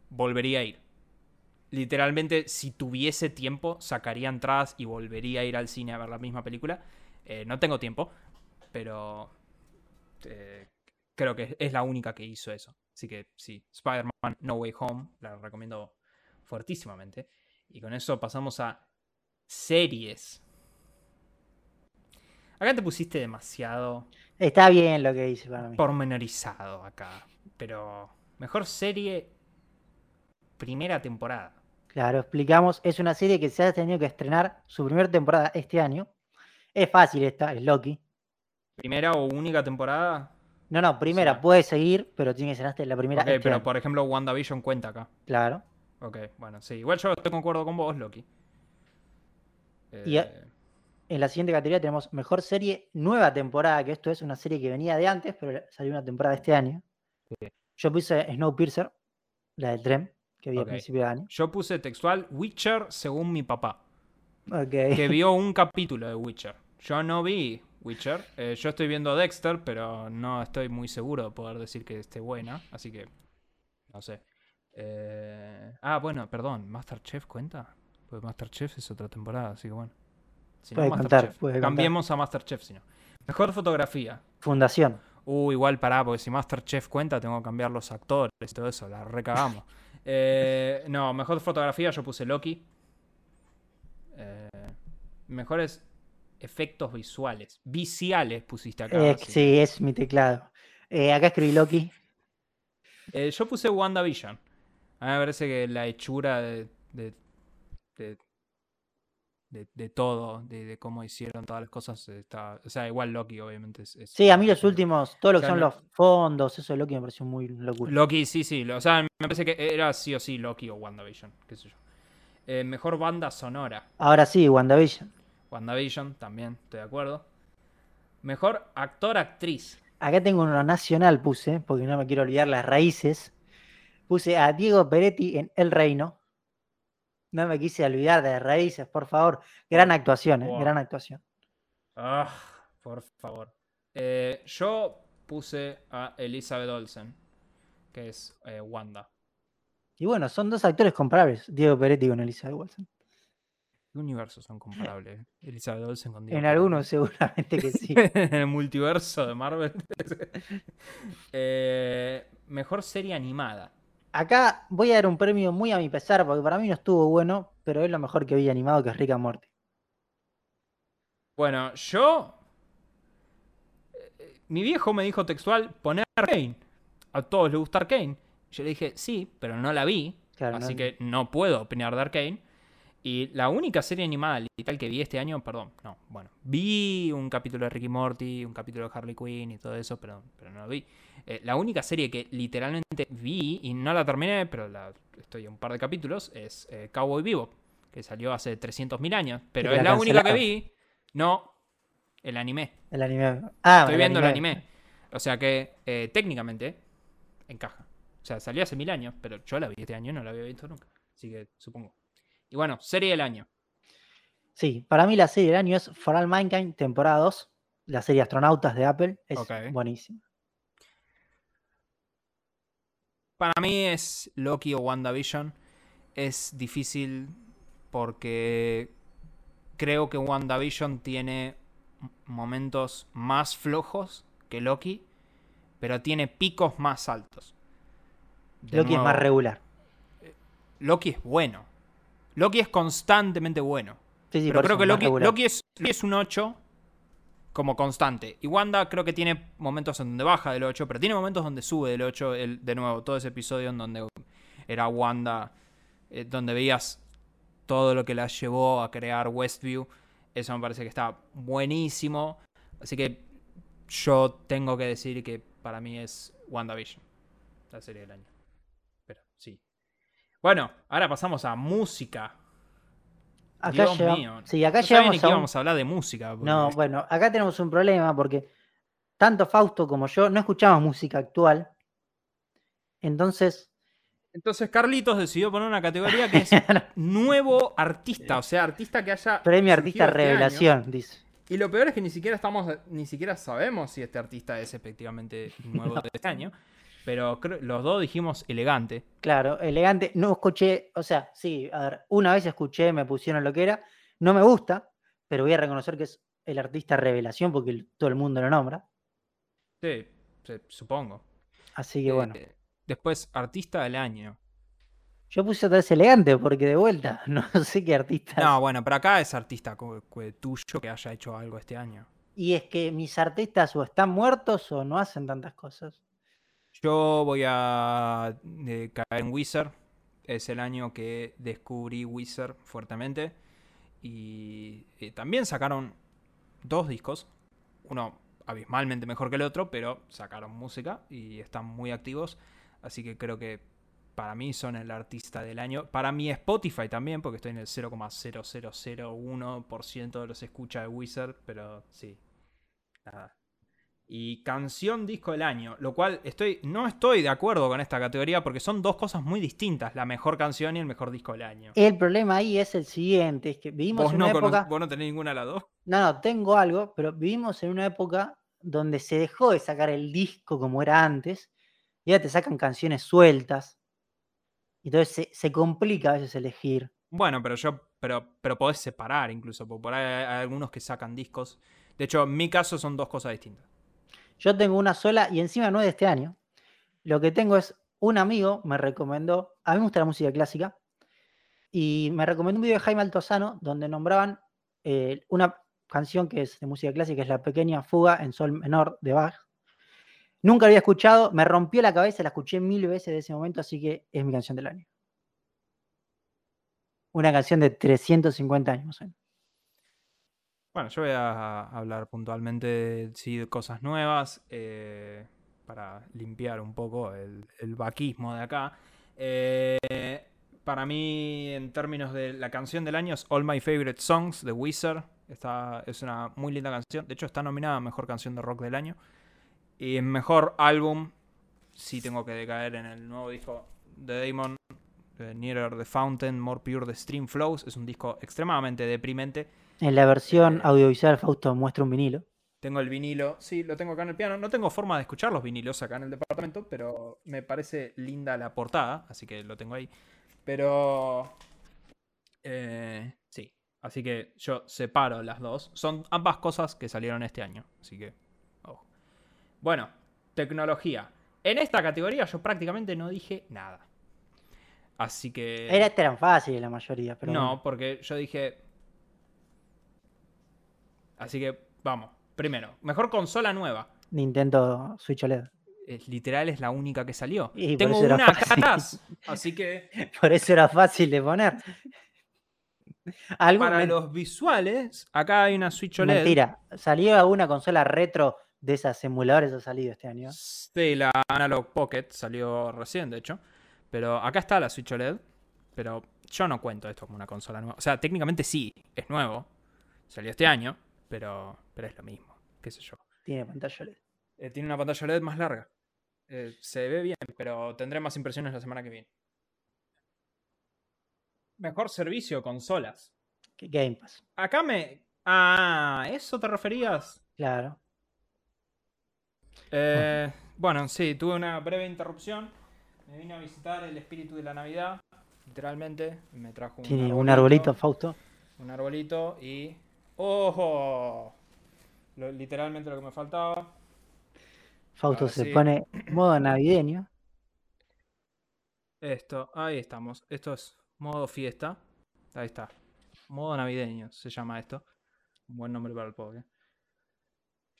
volvería a ir. Literalmente, si tuviese tiempo, sacaría entradas y volvería a ir al cine a ver la misma película. Eh, no tengo tiempo, pero eh, creo que es la única que hizo eso. Así que sí, Spider-Man No Way Home, la recomiendo fuertísimamente. Y con eso pasamos a series. Acá te pusiste demasiado Está bien lo que dice para mí. pormenorizado acá. Pero mejor serie primera temporada. Claro, explicamos. Es una serie que se ha tenido que estrenar su primera temporada este año. Es fácil esta, es Loki. ¿Primera o única temporada? No, no, primera, Sí. puede seguir, pero tiene que ser hasta la primera. Ok, este pero año. por ejemplo, WandaVision cuenta acá. Claro. Ok, bueno, sí. Igual yo estoy de acuerdo con vos, Loki. Y En la siguiente categoría tenemos mejor serie, nueva temporada, que esto es una serie que venía de antes, pero salió una temporada este año. Sí. Yo puse Snowpiercer, la del tren, que vi Ok. a principio de año. Yo puse textual Witcher según mi papá, que vio un capítulo de Witcher. Yo no vi Witcher. eh, yo estoy viendo Dexter, pero no estoy muy seguro de poder decir que esté buena, así que no sé. Eh, ah, bueno, perdón, Masterchef cuenta. Pues Masterchef es otra temporada, así que bueno. Si no, Puede contar. Cambiemos a Masterchef, si no. Mejor fotografía. Fundación. Uh, igual pará, porque si Masterchef cuenta, tengo que cambiar los actores y todo eso, la recagamos. Eh, no, mejor fotografía yo puse Loki. Eh, mejores efectos visuales. Visuales pusiste acá. Eh, sí, es mi teclado. Eh, acá escribí Loki. Yo puse WandaVision. A mí me parece que la hechura de. de, de, de- de todo, de, de cómo hicieron todas las cosas, está. O sea, igual Loki, obviamente. Es, es- Sí, a mí los últimos, todo lo O que sea, son los fondos, eso de Loki me pareció muy locura. Loki, sí, sí. lo- O sea, me parece que era sí o sí Loki o WandaVision, qué sé yo. Eh, mejor banda sonora. Ahora sí, WandaVision. WandaVision, también, estoy de acuerdo. Mejor actor-actriz. Acá tengo uno nacional, puse, porque no me quiero olvidar las raíces. Puse a Diego Peretti en El Reino. No me quise olvidar de raíces, por favor. Gran actuación, eh, Wow. gran actuación. Ah, por favor. Eh, yo puse a Elizabeth Olsen, que es eh, Wanda. Y bueno, son dos actores comparables, Diego Peretti con Elizabeth Wilson. ¿Qué universos son comparables? Elizabeth Olsen con Diego En algunos seguramente que sí. en el multiverso de Marvel. Eh, mejor serie animada. Acá voy a dar un premio muy a mi pesar, porque para mí no estuvo bueno, pero es lo mejor que vi animado, que es Rick and Morty. Bueno, yo. eh, Mi viejo me dijo textual: poner Arkane. A todos les gusta Arkane. Yo le dije, sí, pero no la vi. Claro, así no- que no puedo opinar de Arkane. Y la única serie animada literal que vi este año, perdón, no, bueno, vi un capítulo de Ricky Morty, un capítulo de Harley Quinn y todo eso, pero, pero no lo vi. Eh, la única serie que literalmente vi y no la terminé, pero la, estoy a un par de capítulos, es eh, Cowboy Vivo, que salió hace 300.000 años. Pero es la la única que vi. No, el anime. El anime. Ah, Estoy viendo el anime. O sea que eh, técnicamente encaja. O sea, salió hace mil años, pero yo la vi este año, no la había visto nunca. Así que supongo. Y bueno, serie del año. Sí, para mí la serie del año es For All Mankind, temporada 2, la serie Astronautas de Apple. Es buenísima. Para mí es Loki o WandaVision. Es difícil porque creo que WandaVision tiene momentos más flojos que Loki, pero tiene picos más altos. De Loki es más regular. Loki es bueno. Loki es constantemente bueno. Sí, sí, Pero creo que. Loki es, Loki es un 8 como constante. Y Wanda creo que tiene momentos en donde baja del 8, pero tiene momentos donde sube del 8. El, de nuevo, todo ese episodio en donde era Wanda, eh, donde veías todo lo que la llevó a crear Westview. Eso me parece que está buenísimo. Así que yo tengo que decir que para mí es WandaVision, la serie del año. Pero sí. Bueno, ahora pasamos a música. Acá Dios llegamos- mío. Sí, acá No llegamos que a un- íbamos a hablar de música. porque- No, bueno, acá tenemos un problema porque tanto Fausto como yo no escuchamos música actual. Entonces, Entonces Carlitos decidió poner una categoría que es nuevo artista, o sea, artista que haya premio artista este año. revelación, dice. Y lo peor es que ni siquiera estamos, ni siquiera sabemos si este artista es efectivamente nuevo de este año. Pero creo- los dos dijimos elegante. Claro, elegante. No escuché, o sea, sí, a ver, una vez escuché, me pusieron lo que era. No me gusta, pero voy a reconocer que es el artista revelación porque el- todo el mundo lo nombra. Sí, sí, supongo. Así que bueno. Eh, después, artista del año. Yo puse otra vez elegante porque de vuelta, no sé qué artista. No, bueno, pero acá es artista tuyo que haya hecho algo este año. Y es que mis artistas o están muertos o no hacen tantas cosas. Yo voy a eh, caer en Wizard es el año que descubrí Wizard fuertemente. Y, y también sacaron dos discos. Uno abismalmente mejor que el otro, pero sacaron música y están muy activos. Así que creo que para mí son el artista del año. Para mí Spotify también, porque estoy en el 0,0001% de los escucha de Wizard, pero sí. Nada. Y canción disco del año, lo cual estoy no estoy de acuerdo con esta categoría porque son dos cosas muy distintas, la mejor canción y el mejor disco del año. El problema ahí es el siguiente, es que vivimos ¿Vos en no, una época... vos no tenés ninguna de las dos? No, no, tengo algo, pero vivimos en una época donde se dejó de sacar el disco como era antes, y ahora te sacan canciones sueltas. Y Entonces se, se complica a veces elegir. Bueno, pero yo, pero, pero podés separar incluso, porque por ahí hay, hay algunos que sacan discos. De hecho, en mi caso son dos cosas distintas. Yo tengo una sola y encima no es de este año. Lo que tengo es un amigo me recomendó, a mí me gusta la música clásica, y me recomendó un video de Jaime Altozano donde nombraban eh, una canción que es de música clásica, es La Pequeña Fuga en Sol Menor de Bach. Nunca la había escuchado, me rompió la cabeza, la escuché mil veces de ese momento, así que es mi canción del año. Una canción de 350 años. Bueno, yo voy a hablar puntualmente de cosas nuevas eh, para limpiar un poco el, el vaquismo de acá. Eh, para mí, en términos de la canción del año, es All My Favorite Songs de Wizard. Esta es una muy linda canción. De hecho, está nominada a Mejor Canción de Rock del Año. Y en Mejor Álbum, sí tengo que decaer en el nuevo disco de Damon, eh, Nearer the Fountain, More Pure the Stream Flows. Es un disco extremadamente deprimente. En la versión audiovisual, Fausto muestra un vinilo. Tengo el vinilo, sí, lo tengo acá en el piano. No tengo forma de escuchar los vinilos acá en el departamento, pero me parece linda la portada, así que lo tengo ahí. Pero... eh, sí, así que yo separo las dos. Son ambas cosas que salieron este año, así que... Bueno, tecnología. En esta categoría yo prácticamente no dije nada. Así que... Era, eran fáciles la mayoría, pero no, porque yo dije. Así que vamos. Primero, mejor consola nueva. Nintendo Switch OLED. Literal es la única que salió. Y Tengo una. Así que Por eso era fácil de poner. Para los visuales, acá hay una Switch OLED. mentira. ¿Salió alguna consola retro de esas emuladores? Ha salido este año. Sí, la Analog Pocket salió recién, de hecho. Pero acá está la Switch OLED. Pero yo no cuento esto como una consola nueva. O sea, técnicamente sí, es nuevo. Salió este año, pero, pero es lo mismo. Qué sé yo. Tiene pantalla OLED. Eh, tiene una pantalla LED más larga. Eh, se ve bien, pero tendré más impresiones la semana que viene. Mejor servicio, consolas. Que- Game Pass. Acá me. Ah, ¿a ¿eso te referías? Claro. Eh, bueno, sí, tuve una breve interrupción. Me vine a visitar el espíritu de la Navidad. Literalmente. Me trajo un Tiene un arbolito, Fausto. Un arbolito y. ¡Ojo! Lo- literalmente lo que me faltaba. Fausto se sí. pone modo navideño. Esto, ahí estamos. Esto es modo fiesta. Ahí está. Modo navideño se llama esto. Un buen nombre para el pobre.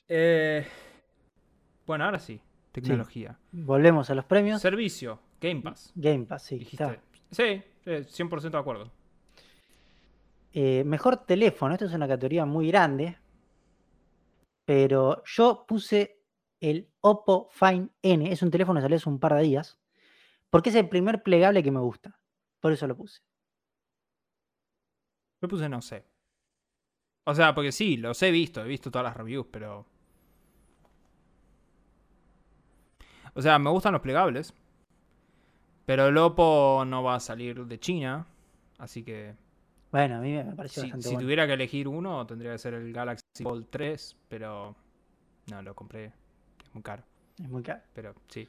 Eh, bueno, ahora sí. Tecnología. Volvemos a los premios. Servicio. Game Pass. Game Pass, sí. Dijiste. Sí, eh, 100% de acuerdo. Eh, mejor teléfono. Esto es una categoría muy grande. Pero yo puse el Oppo Find N. Es un teléfono que salió hace un par de días. Porque es el primer plegable que me gusta. Por eso lo puse. Yo puse no sé. O sea, porque sí, los he visto, he visto todas las reviews, pero. O sea, me gustan los plegables. Pero el Oppo no va a salir de China. Así que. Bueno, a mí me pareció Si, bastante si bueno. tuviera que elegir uno, tendría que ser el Galaxy Fold 3. Pero. No, lo compré. Es muy caro. Es muy caro. Pero sí.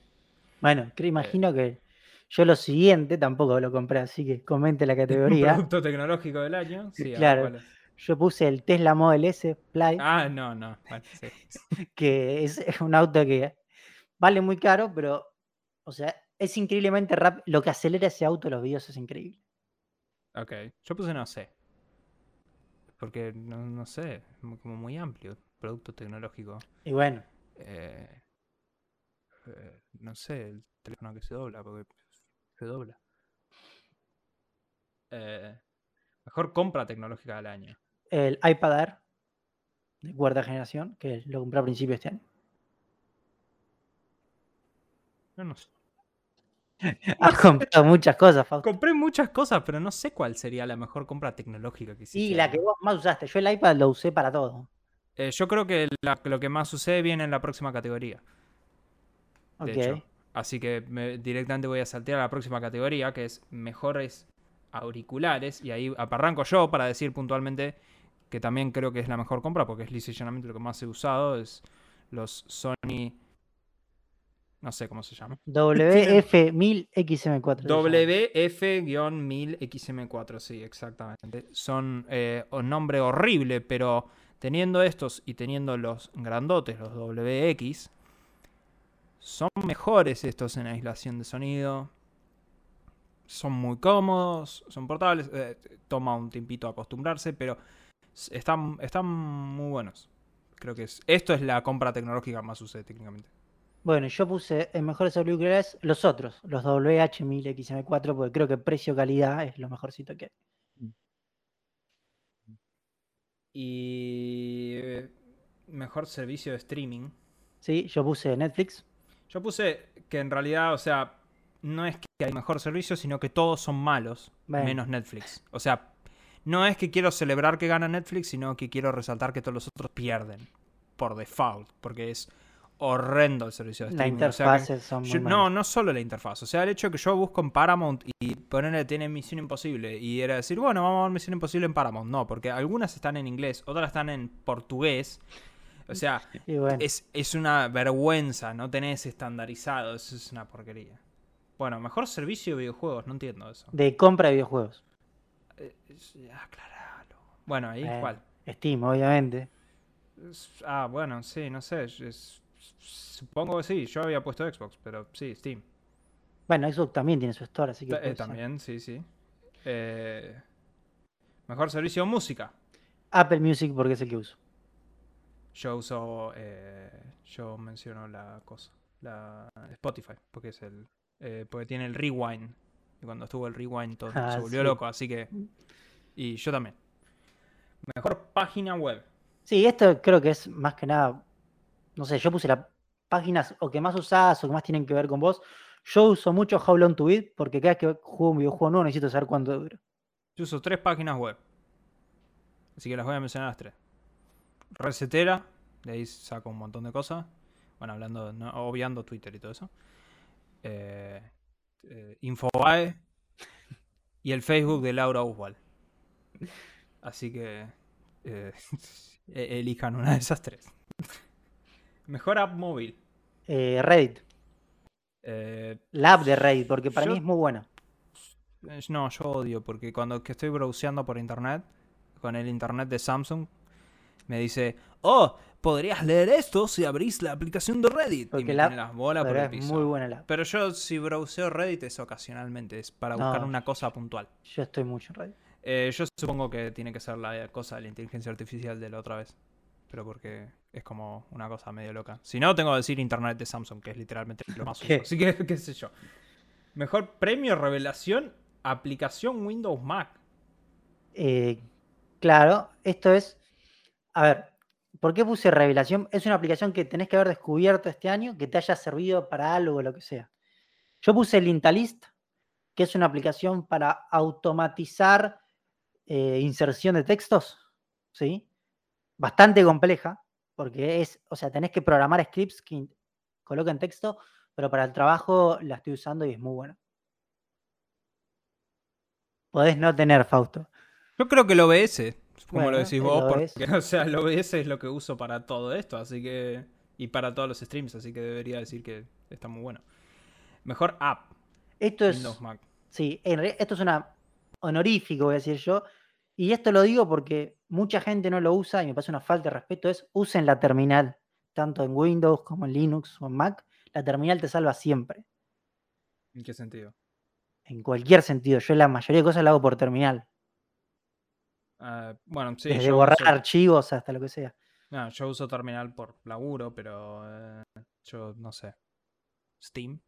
Bueno, creo, imagino que yo lo siguiente tampoco lo compré, así que comente la categoría. producto tecnológico del año. Sí, Claro. Yo puse el Tesla Model S Play, Ah, no, no. Bueno, sí. que es un auto que vale muy caro, pero, o sea, es increíblemente rápido. Lo que acelera ese auto, los videos, es increíble. Ok, yo puse no sé. Porque no, no sé, como muy amplio, producto tecnológico. Y bueno, Eh, eh, no sé, el teléfono que se dobla, porque se dobla. Eh, mejor compra tecnológica del año. El iPad Air de cuarta generación, que lo compré a principio de este año. No, no sé. Has comprado muchas cosas, Fausto. Compré muchas cosas, pero no sé cuál sería la mejor compra tecnológica que hiciste. Y la que vos más usaste. Yo el iPad lo usé para todo. Eh, yo creo que la- lo que más sucede viene en la próxima categoría. De hecho. Así que me- directamente voy a saltear a la próxima categoría, que es mejores auriculares. Y ahí arranco yo para decir puntualmente que también creo que es la mejor compra, porque es lisa y llanamente lo que más he usado. Es los Sony. No sé cómo se llama. WF1000XM4. se llama. WF-1000XM4, sí, exactamente. Son eh, un nombre horrible, pero teniendo estos y teniendo los grandotes, los WX, son mejores estos en aislación de sonido. Son muy cómodos, son portables. eh, toma un tiempito acostumbrarse, pero están, están muy buenos. Creo que es, esto es la compra tecnológica más usada técnicamente. Bueno, yo puse en mejores auriculares los otros, los WH1000XM4, porque creo que precio-calidad es lo mejorcito que hay. Y eh, mejor servicio de streaming. Sí, yo puse Netflix. Yo puse que en realidad, o sea, no es que hay mejor servicio, sino que todos son malos, menos Netflix. O sea, no es que quiero celebrar que gana Netflix, sino que quiero resaltar que todos los otros pierden por default, porque es horrendo el servicio de La streaming. o sea que- interfaz son muy yo- no, no solo la interfaz. O sea, el hecho que yo busco en Paramount y ponerle tiene Misión Imposible y era decir, bueno, vamos a ver Misión Imposible en Paramount. No, porque algunas están en inglés, otras están en portugués. O sea, bueno, es, es una vergüenza, no tenés estandarizado, eso es una porquería. Bueno, mejor servicio de videojuegos, no entiendo eso. de compra de videojuegos. Eh, aclaralo. Bueno, ahí Eh, cuál. Steam, obviamente. Ah, bueno, sí, no sé. es- supongo que sí, yo había puesto Xbox, pero sí, Steam. Bueno, Xbox también tiene su store, así que. Eh, ser. también, sí, sí. Eh, mejor servicio de música. Apple Music porque es el que uso. Yo uso, eh, yo menciono la cosa, la Spotify, porque es el, eh, porque tiene el rewind. Y cuando estuvo el rewind todo Ah, se volvió sí. loco, así que, y yo también. Mejor página web. Sí, esto creo que es más que nada. No sé, yo puse las páginas o que más usás o que más tienen que ver con vos. Yo uso mucho How Long to porque cada vez que juego un videojuego nuevo necesito saber cuánto dura. Yo uso tres páginas web. Así que las voy a mencionar las tres. Resetera, de ahí saco un montón de cosas. Bueno, hablando, obviando Twitter y todo eso. Eh, eh, Infobae y el Facebook de Laura Uswal. Así que eh, e- elijan una de esas tres. Mejor app móvil. Eh, Reddit, Eh, la app de Reddit, porque para Yo- mí es muy buena. Eh, No, yo odio porque cuando que estoy browseando por internet, con el internet de Samsung, me dice, oh, podrías leer esto si abrís la aplicación de Reddit. Porque y me la- tiene las bolas por el es piso. muy buena la. Pero yo si browseo Reddit es ocasionalmente, es para buscar una cosa puntual. Yo estoy mucho en Reddit. Eh, yo supongo que tiene que ser la cosa de la inteligencia artificial de la otra vez. Pero porque es como una cosa medio loca. Si no, tengo que decir internet de Samsung, que es literalmente lo más uso. Así que, qué sé yo. Mejor premio revelación, aplicación Windows Mac. Eh, claro, esto es. A ver, ¿por qué puse revelación? Es una aplicación que tenés que haber descubierto este año que te haya servido para algo o lo que sea. Yo puse Lintalist, que es una aplicación para automatizar eh, inserción de textos, ¿sí? Bastante compleja, porque es, o sea, tenés que programar scripts que coloquen texto, pero para el trabajo la estoy usando y es muy buena. Podés no tener, Fausto. Yo creo que el OBS, como Bueno, lo decís vos, porque, o sea, el OBS es lo que uso para todo esto, así que. Y para todos los streams, así que debería decir que está muy bueno. Mejor app, Esto es. Windows Mac. Sí, en re- esto es una honorífico, voy a decir yo. Y esto lo digo porque mucha gente no lo usa y me parece una falta de respeto. Es usen la terminal, tanto en Windows como en Linux o en Mac. La terminal te salva siempre, ¿En qué sentido? en cualquier sentido. Yo la mayoría de cosas la hago por terminal. Ah, bueno, sí, desde yo borrar uso, archivos hasta lo que sea. no, yo uso terminal por laburo, pero eh, yo no sé. Steam.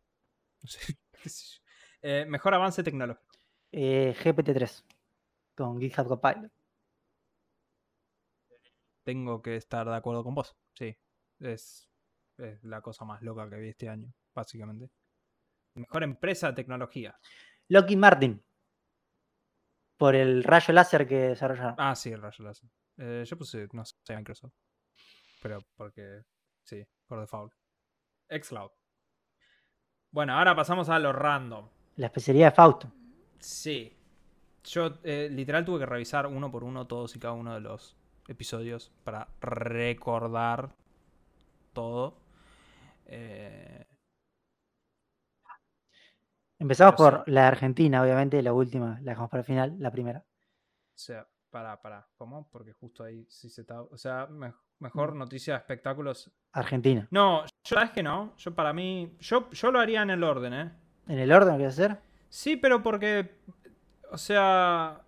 No sé. Eh, mejor avance tecnológico. Eh, GPT-3 con GitHub Copilot. Tengo que estar de acuerdo con vos. Sí. Es, es la cosa más loca que vi este año, básicamente. Mejor empresa de tecnología. Lockheed Martin. Por el rayo láser que desarrollaron. Ah, sí, el rayo láser. Eh, yo puse, no sé, Microsoft. Pero porque, sí, por default. Xcloud. Bueno, ahora pasamos a lo random. La especialidad de Fausto. Sí. Yo eh, literal tuve que revisar uno por uno todos y cada uno de los episodios para recordar todo. Eh, Empezamos Pero por la de Argentina, obviamente, la última, la dejamos para el final, la primera. o sea, para, para, ¿cómo? Porque justo ahí sí se está. O sea, me- mejor noticia de espectáculos. Argentina. No, yo sabes que no. Yo para mí. Yo, yo lo haría en el orden, ¿eh? ¿En el orden que hacer? Sí, pero porque. O sea.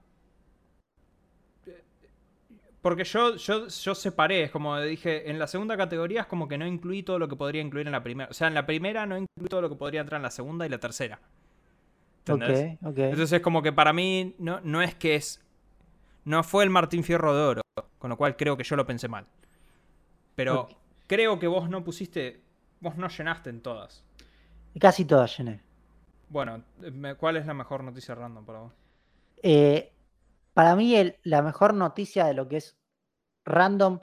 Porque yo, yo, yo separé, es como dije, en la segunda categoría es como que no incluí todo lo que podría incluir en la primera. O sea, en la primera no incluí todo lo que podría entrar en la segunda y la tercera. ¿Entendés? Ok, ok. Entonces es como que para mí no, no es que es. No fue el Martín Fierro de Oro, con lo cual creo que yo lo pensé mal. Pero creo que vos no pusiste. Vos no llenaste en todas. Casi todas llené. Bueno, me- ¿cuál es la mejor noticia random para vos? Eh, para mí, la mejor noticia de lo que es random,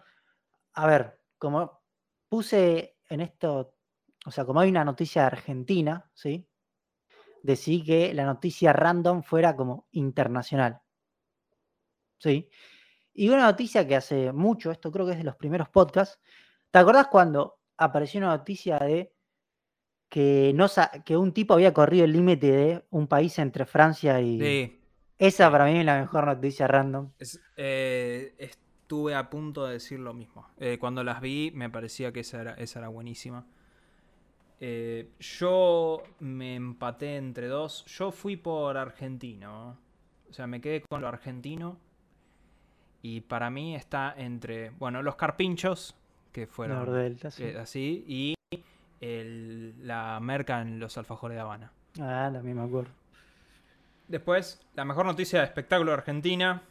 a ver, como puse en esto, o sea, como hay una noticia de Argentina, ¿sí? Decidí que la noticia random fuera como internacional. ¿Sí? Y una noticia que hace mucho, esto creo que es de los primeros podcasts, ¿te acordás cuando apareció una noticia de que, no que un tipo había corrido el límite de un país entre Francia y... Esa para mí es la mejor noticia random. es- eh, estuve a punto de decir lo mismo. Eh, cuando las vi me parecía que esa era, esa era buenísima. Eh, yo me empaté entre dos. Yo fui por argentino. O sea, me quedé con lo argentino. Y para mí está entre, bueno, los carpinchos, que fueron Nordelta, sí. eh, así, y el- la merca en los alfajores de Habana. Ah, también me acuerdo. Después, la mejor noticia de espectáculo de Argentina.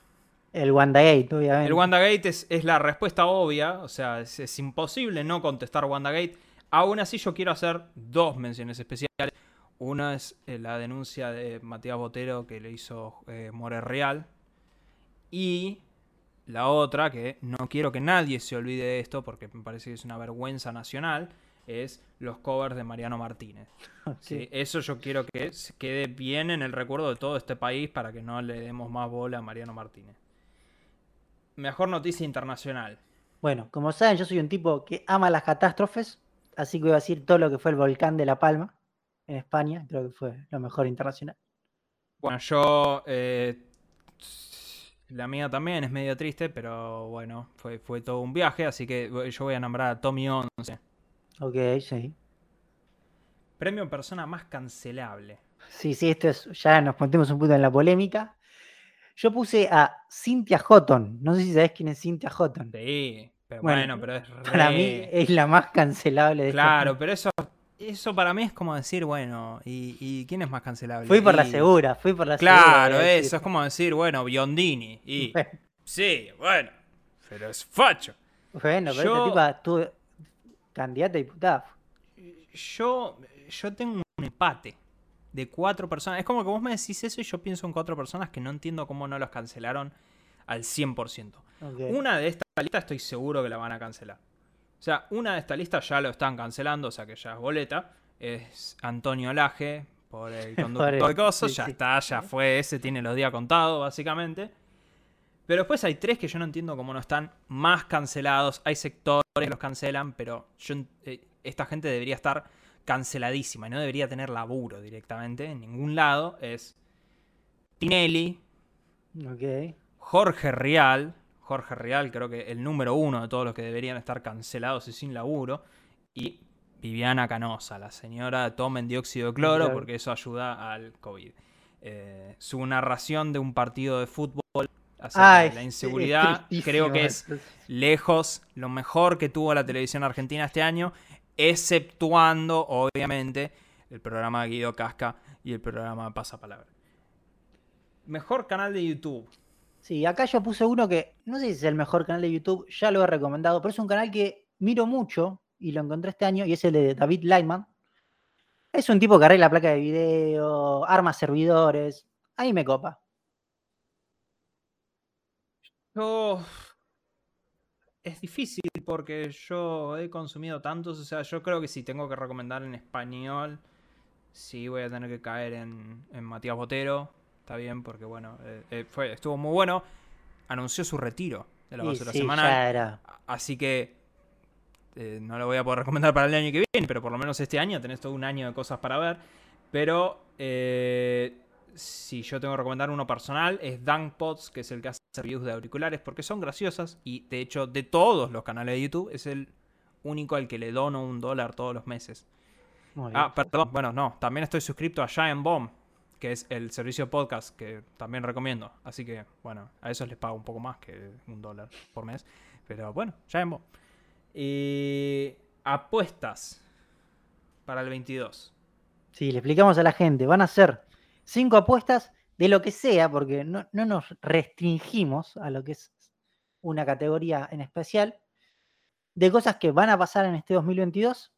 El WandaGate, obviamente. El WandaGate es, es la respuesta obvia, o sea, es, es imposible no contestar WandaGate. Aún así, yo quiero hacer dos menciones especiales. Una es eh, la denuncia de Matías Botero que le hizo eh, More Real. Y la otra, que no quiero que nadie se olvide de esto porque me parece que es una vergüenza nacional, es los covers de Mariano Martínez. Sí, eso yo quiero que quede bien en el recuerdo de todo este país para que no le demos más bola a Mariano Martínez. Mejor noticia internacional. Bueno, como saben, yo soy un tipo que ama las catástrofes, así que voy a decir todo lo que fue el volcán de La Palma en España, creo que fue lo mejor internacional. Bueno, yo. eh, la mía también es medio triste, pero bueno, fue, fue todo un viaje, así que yo voy a nombrar a Tommy 11. Ok, sí. Premio persona más cancelable. Sí, sí, esto es, ya nos metemos un poquito en la polémica. Yo puse a Cynthia Houghton, no sé si sabés quién es Cynthia Houghton. Sí, pero Bueno, bueno, pero es Para re- mí es la más cancelable de este Claro, pero eso, eso para mí es como decir, bueno, ¿y, y quién es más cancelable? Fui por la segura, fui por la segura. Claro, voy a decir. eso, es como decir, bueno, Biondini. Y sí, bueno, pero es facho. Bueno, pero Yo- esta tipa candidata a diputada. Yo, yo tengo un empate de cuatro personas. Es como que vos me decís eso y yo pienso en cuatro personas que no entiendo cómo no los cancelaron al 100%. Ok. Una de esta lista estoy seguro que la van a cancelar. O sea, una de esta lista ya lo están cancelando, o sea que ya es boleta. Es Antonio Laje, por el conductor de sí, ya sí. está, ya fue ese, tiene los días contados, básicamente. Pero después hay tres que yo no entiendo cómo no están más cancelados. Hay sectores que los cancelan, pero yo, eh, esta gente debería estar canceladísima y no debería tener laburo directamente en ningún lado. Es Tinelli. Jorge Rial. Jorge Rial, creo que el número uno de todos los que deberían estar cancelados y sin laburo. Y Viviana Canosa, la señora tomen dióxido de cloro porque eso ayuda al COVID. Eh, su narración de un partido de fútbol Ay, la inseguridad creo que es lejos lo mejor que tuvo la televisión argentina este año, exceptuando, obviamente, el programa de Guido Casca y el programa Pasapalabra. Mejor canal de YouTube. Sí, acá yo puse uno que no sé si es el mejor canal de YouTube, ya lo he recomendado, pero es un canal que miro mucho y lo encontré este año y es el de David Lightman. Es un tipo que arregla placa de video, arma servidores. Ahí me copa. Yo... Es difícil porque yo he consumido tantos, o sea, yo creo que si tengo que recomendar en español, sí voy a tener que caer en, en Matías Botero. Está bien, porque bueno, eh, eh, fue, estuvo muy bueno. Anunció su retiro de la basura sí, semanal. ya era. Así que eh, no lo voy a poder recomendar para el año que viene, pero por lo menos este año tenés todo un año de cosas para ver. Pero eh, si yo tengo que recomendar uno personal, es Dan Potts, que es el que hace reviews de auriculares, porque son graciosas. Y de hecho, de todos los canales de YouTube, es el único al que le dono un dólar todos los meses. Ah, perdón, bueno, no, también estoy suscrito a Giant Bomb, que es el servicio de podcast que también recomiendo. Así que, bueno, a esos les pago un poco más que un dólar por mes. Pero bueno, Giant Bomb. Y apuestas para el 22. Sí, le explicamos a la gente. Van a ser cinco apuestas de lo que sea, porque no, no nos restringimos a lo que es una categoría en especial, de cosas que van a pasar en este 2022.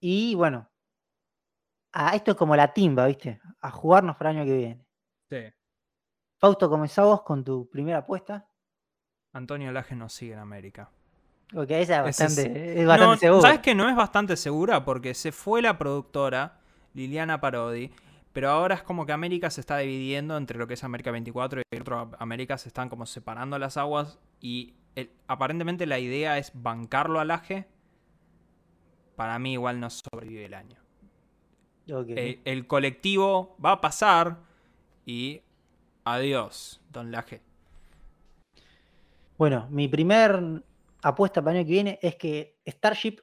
Y bueno, a, esto es como la timba, ¿viste? A jugarnos para el año que viene. Sí. Fausto, comenzá vos con tu primera apuesta. Antonio Laje nos sigue en América. Ok, esa es bastante, es bastante No, segura. ¿Sabes que no es bastante segura? Porque se fue la productora, Liliana Parodi, pero ahora es como que América se está dividiendo entre lo que es América 24 y el otro América se están como separando las aguas y el- aparentemente la idea es bancarlo al Laje. Para mí igual no sobrevive el año. Eh, el colectivo va a pasar y adiós, Don Laje. Bueno, mi primer apuesta para el año que viene es que Starship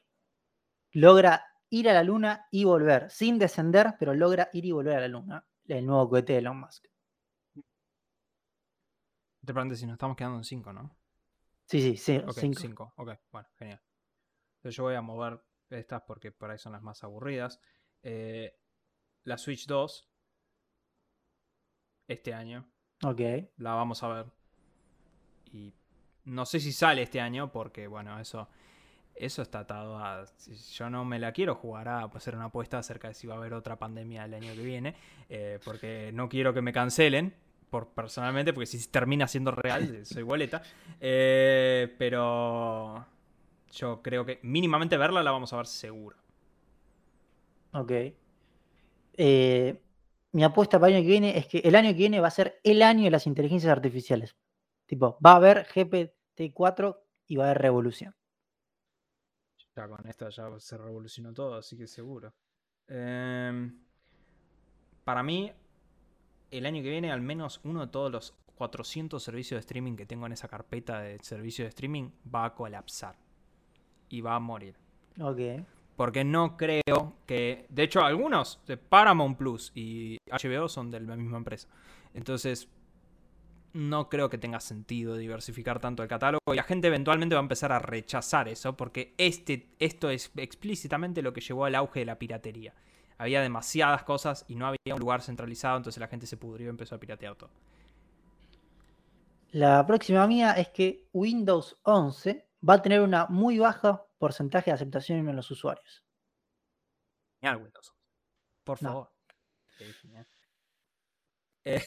logra ir a la Luna y volver, sin descender, pero logra ir y volver a la Luna. El nuevo cohete de Elon Musk. Te paréntesis, nos estamos quedando en 5, ¿no? Sí, sí, sí. Ok, cinco. 5. Ok, bueno, genial. Entonces yo voy a mover estas porque por ahí son las más aburridas. Eh, la Switch 2, este año, Ok. la vamos a ver. Y no sé si sale este año porque, bueno, eso, eso está atado a... si Yo no me la quiero jugar a hacer una apuesta acerca de si va a haber otra pandemia el año que viene. eh, porque no quiero que me cancelen. Por, personalmente, porque si termina siendo real, soy boleta. Eh, pero yo creo que mínimamente verla la vamos a ver seguro. Ok. Eh, mi apuesta para el año que viene es que el año que viene va a ser el año de las inteligencias artificiales. Tipo, va a haber GPT-4 y va a haber revolución. Ya con esta ya se revolucionó todo, así que seguro. Em, para mí, el año que viene, al menos uno de todos los 400 servicios de streaming que tengo en esa carpeta de servicios de streaming va a colapsar. Y va a morir. Ok. Porque no creo que. De hecho, algunos de Paramount Plus y HBO son de la misma empresa. Entonces, no creo que tenga sentido diversificar tanto el catálogo. Y la gente eventualmente va a empezar a rechazar eso. Porque este, esto es explícitamente lo que llevó al auge de la piratería. Había demasiadas cosas y no había un lugar centralizado. Entonces la gente se pudrió y empezó a piratear todo. La próxima mía es que Windows 11 va a tener una muy baja porcentaje de aceptación en los usuarios. Genial, Windows. Por No. favor. Eh,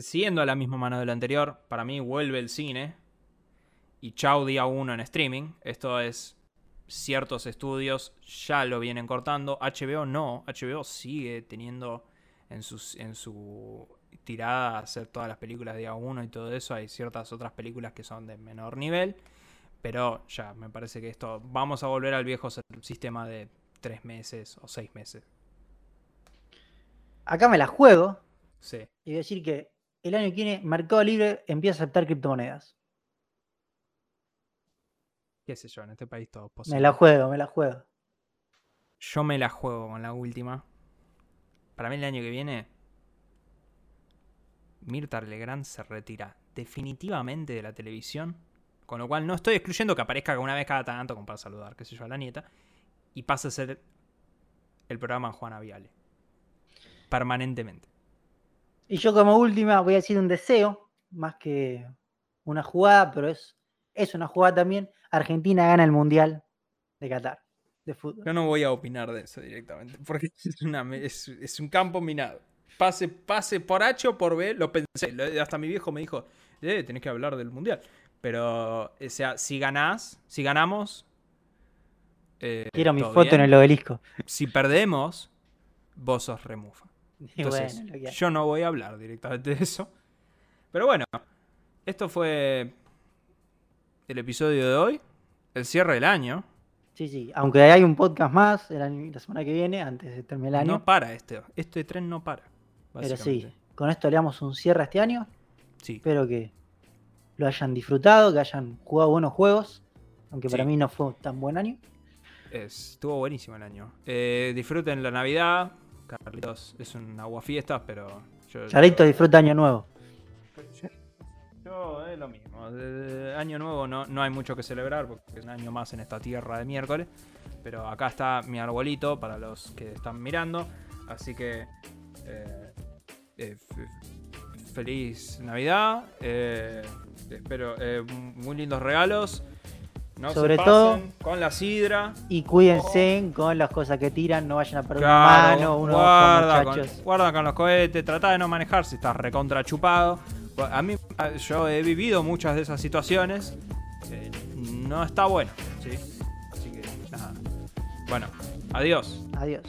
siguiendo la misma mano de lo anterior, para mí vuelve el cine. Y chau día 1 en streaming. Esto es ciertos estudios ya lo vienen cortando. HBO no. HBO sigue teniendo en, sus, en su tirada hacer todas las películas día 1 y todo eso. Hay ciertas otras películas que son de menor nivel. Pero ya, me parece que esto. Vamos a volver al viejo sistema de tres meses o seis meses. Acá me la juego Sí. y a decir que el año que viene Mercado Libre empieza a aceptar criptomonedas. Qué sé yo, en este país todo es posible. Me la juego, me la juego. Yo me la juego con la última. Para mí el año que viene. Mirta Legrand se retira definitivamente de la televisión. Con lo cual no estoy excluyendo que aparezca una vez cada tanto como para saludar, qué sé yo, a la nieta. Y pasa a ser el programa Juana Viale. Permanentemente. Y yo como última voy a decir un deseo, más que una jugada, pero es, es una jugada también. Argentina gana el Mundial de Qatar, de fútbol. Yo no voy a opinar de eso directamente, porque es, una, es, es un campo minado. Pase, pase por H o por B, lo pensé. hasta mi viejo me dijo, eh, tenés que hablar del mundial. Pero, o sea, si ganás, si ganamos. eh, Quiero mi foto en el obelisco. Si perdemos, vos sos remufa. Entonces, bueno, yo no voy a hablar directamente de eso. Pero bueno, esto fue el episodio de hoy. El cierre del año. Sí, sí. Aunque hay un podcast más el año- la semana que viene, antes de terminar el año. No para este. Este tren no para. pero sí, con esto le damos un cierre a este año. Sí. Espero que lo hayan disfrutado, que hayan jugado buenos juegos. Aunque para mí no fue tan buen año. Es- estuvo buenísimo el año. Eh, disfruten la Navidad. Carlitos es un aguafiestas, pero yo. Charito disfruta año nuevo. Yo, es lo mismo. De- año nuevo no, no hay mucho que celebrar porque es un año más en esta tierra de miércoles. Pero acá está mi arbolito para los que están mirando. Así que. eh, eh, feliz Navidad. eh, espero eh, muy lindos regalos. No Sobre se todo- con la sidra. Y cuídense con las cosas que tiran, no vayan a perder una Claro, mano, uno guarda, con, muchachos. guarda con los cohetes, trata de no manejar si estás recontra chupado. A mí, yo he vivido muchas de esas situaciones. eh, no está bueno, ¿sí? Así que, nada. Bueno, adiós. Adiós.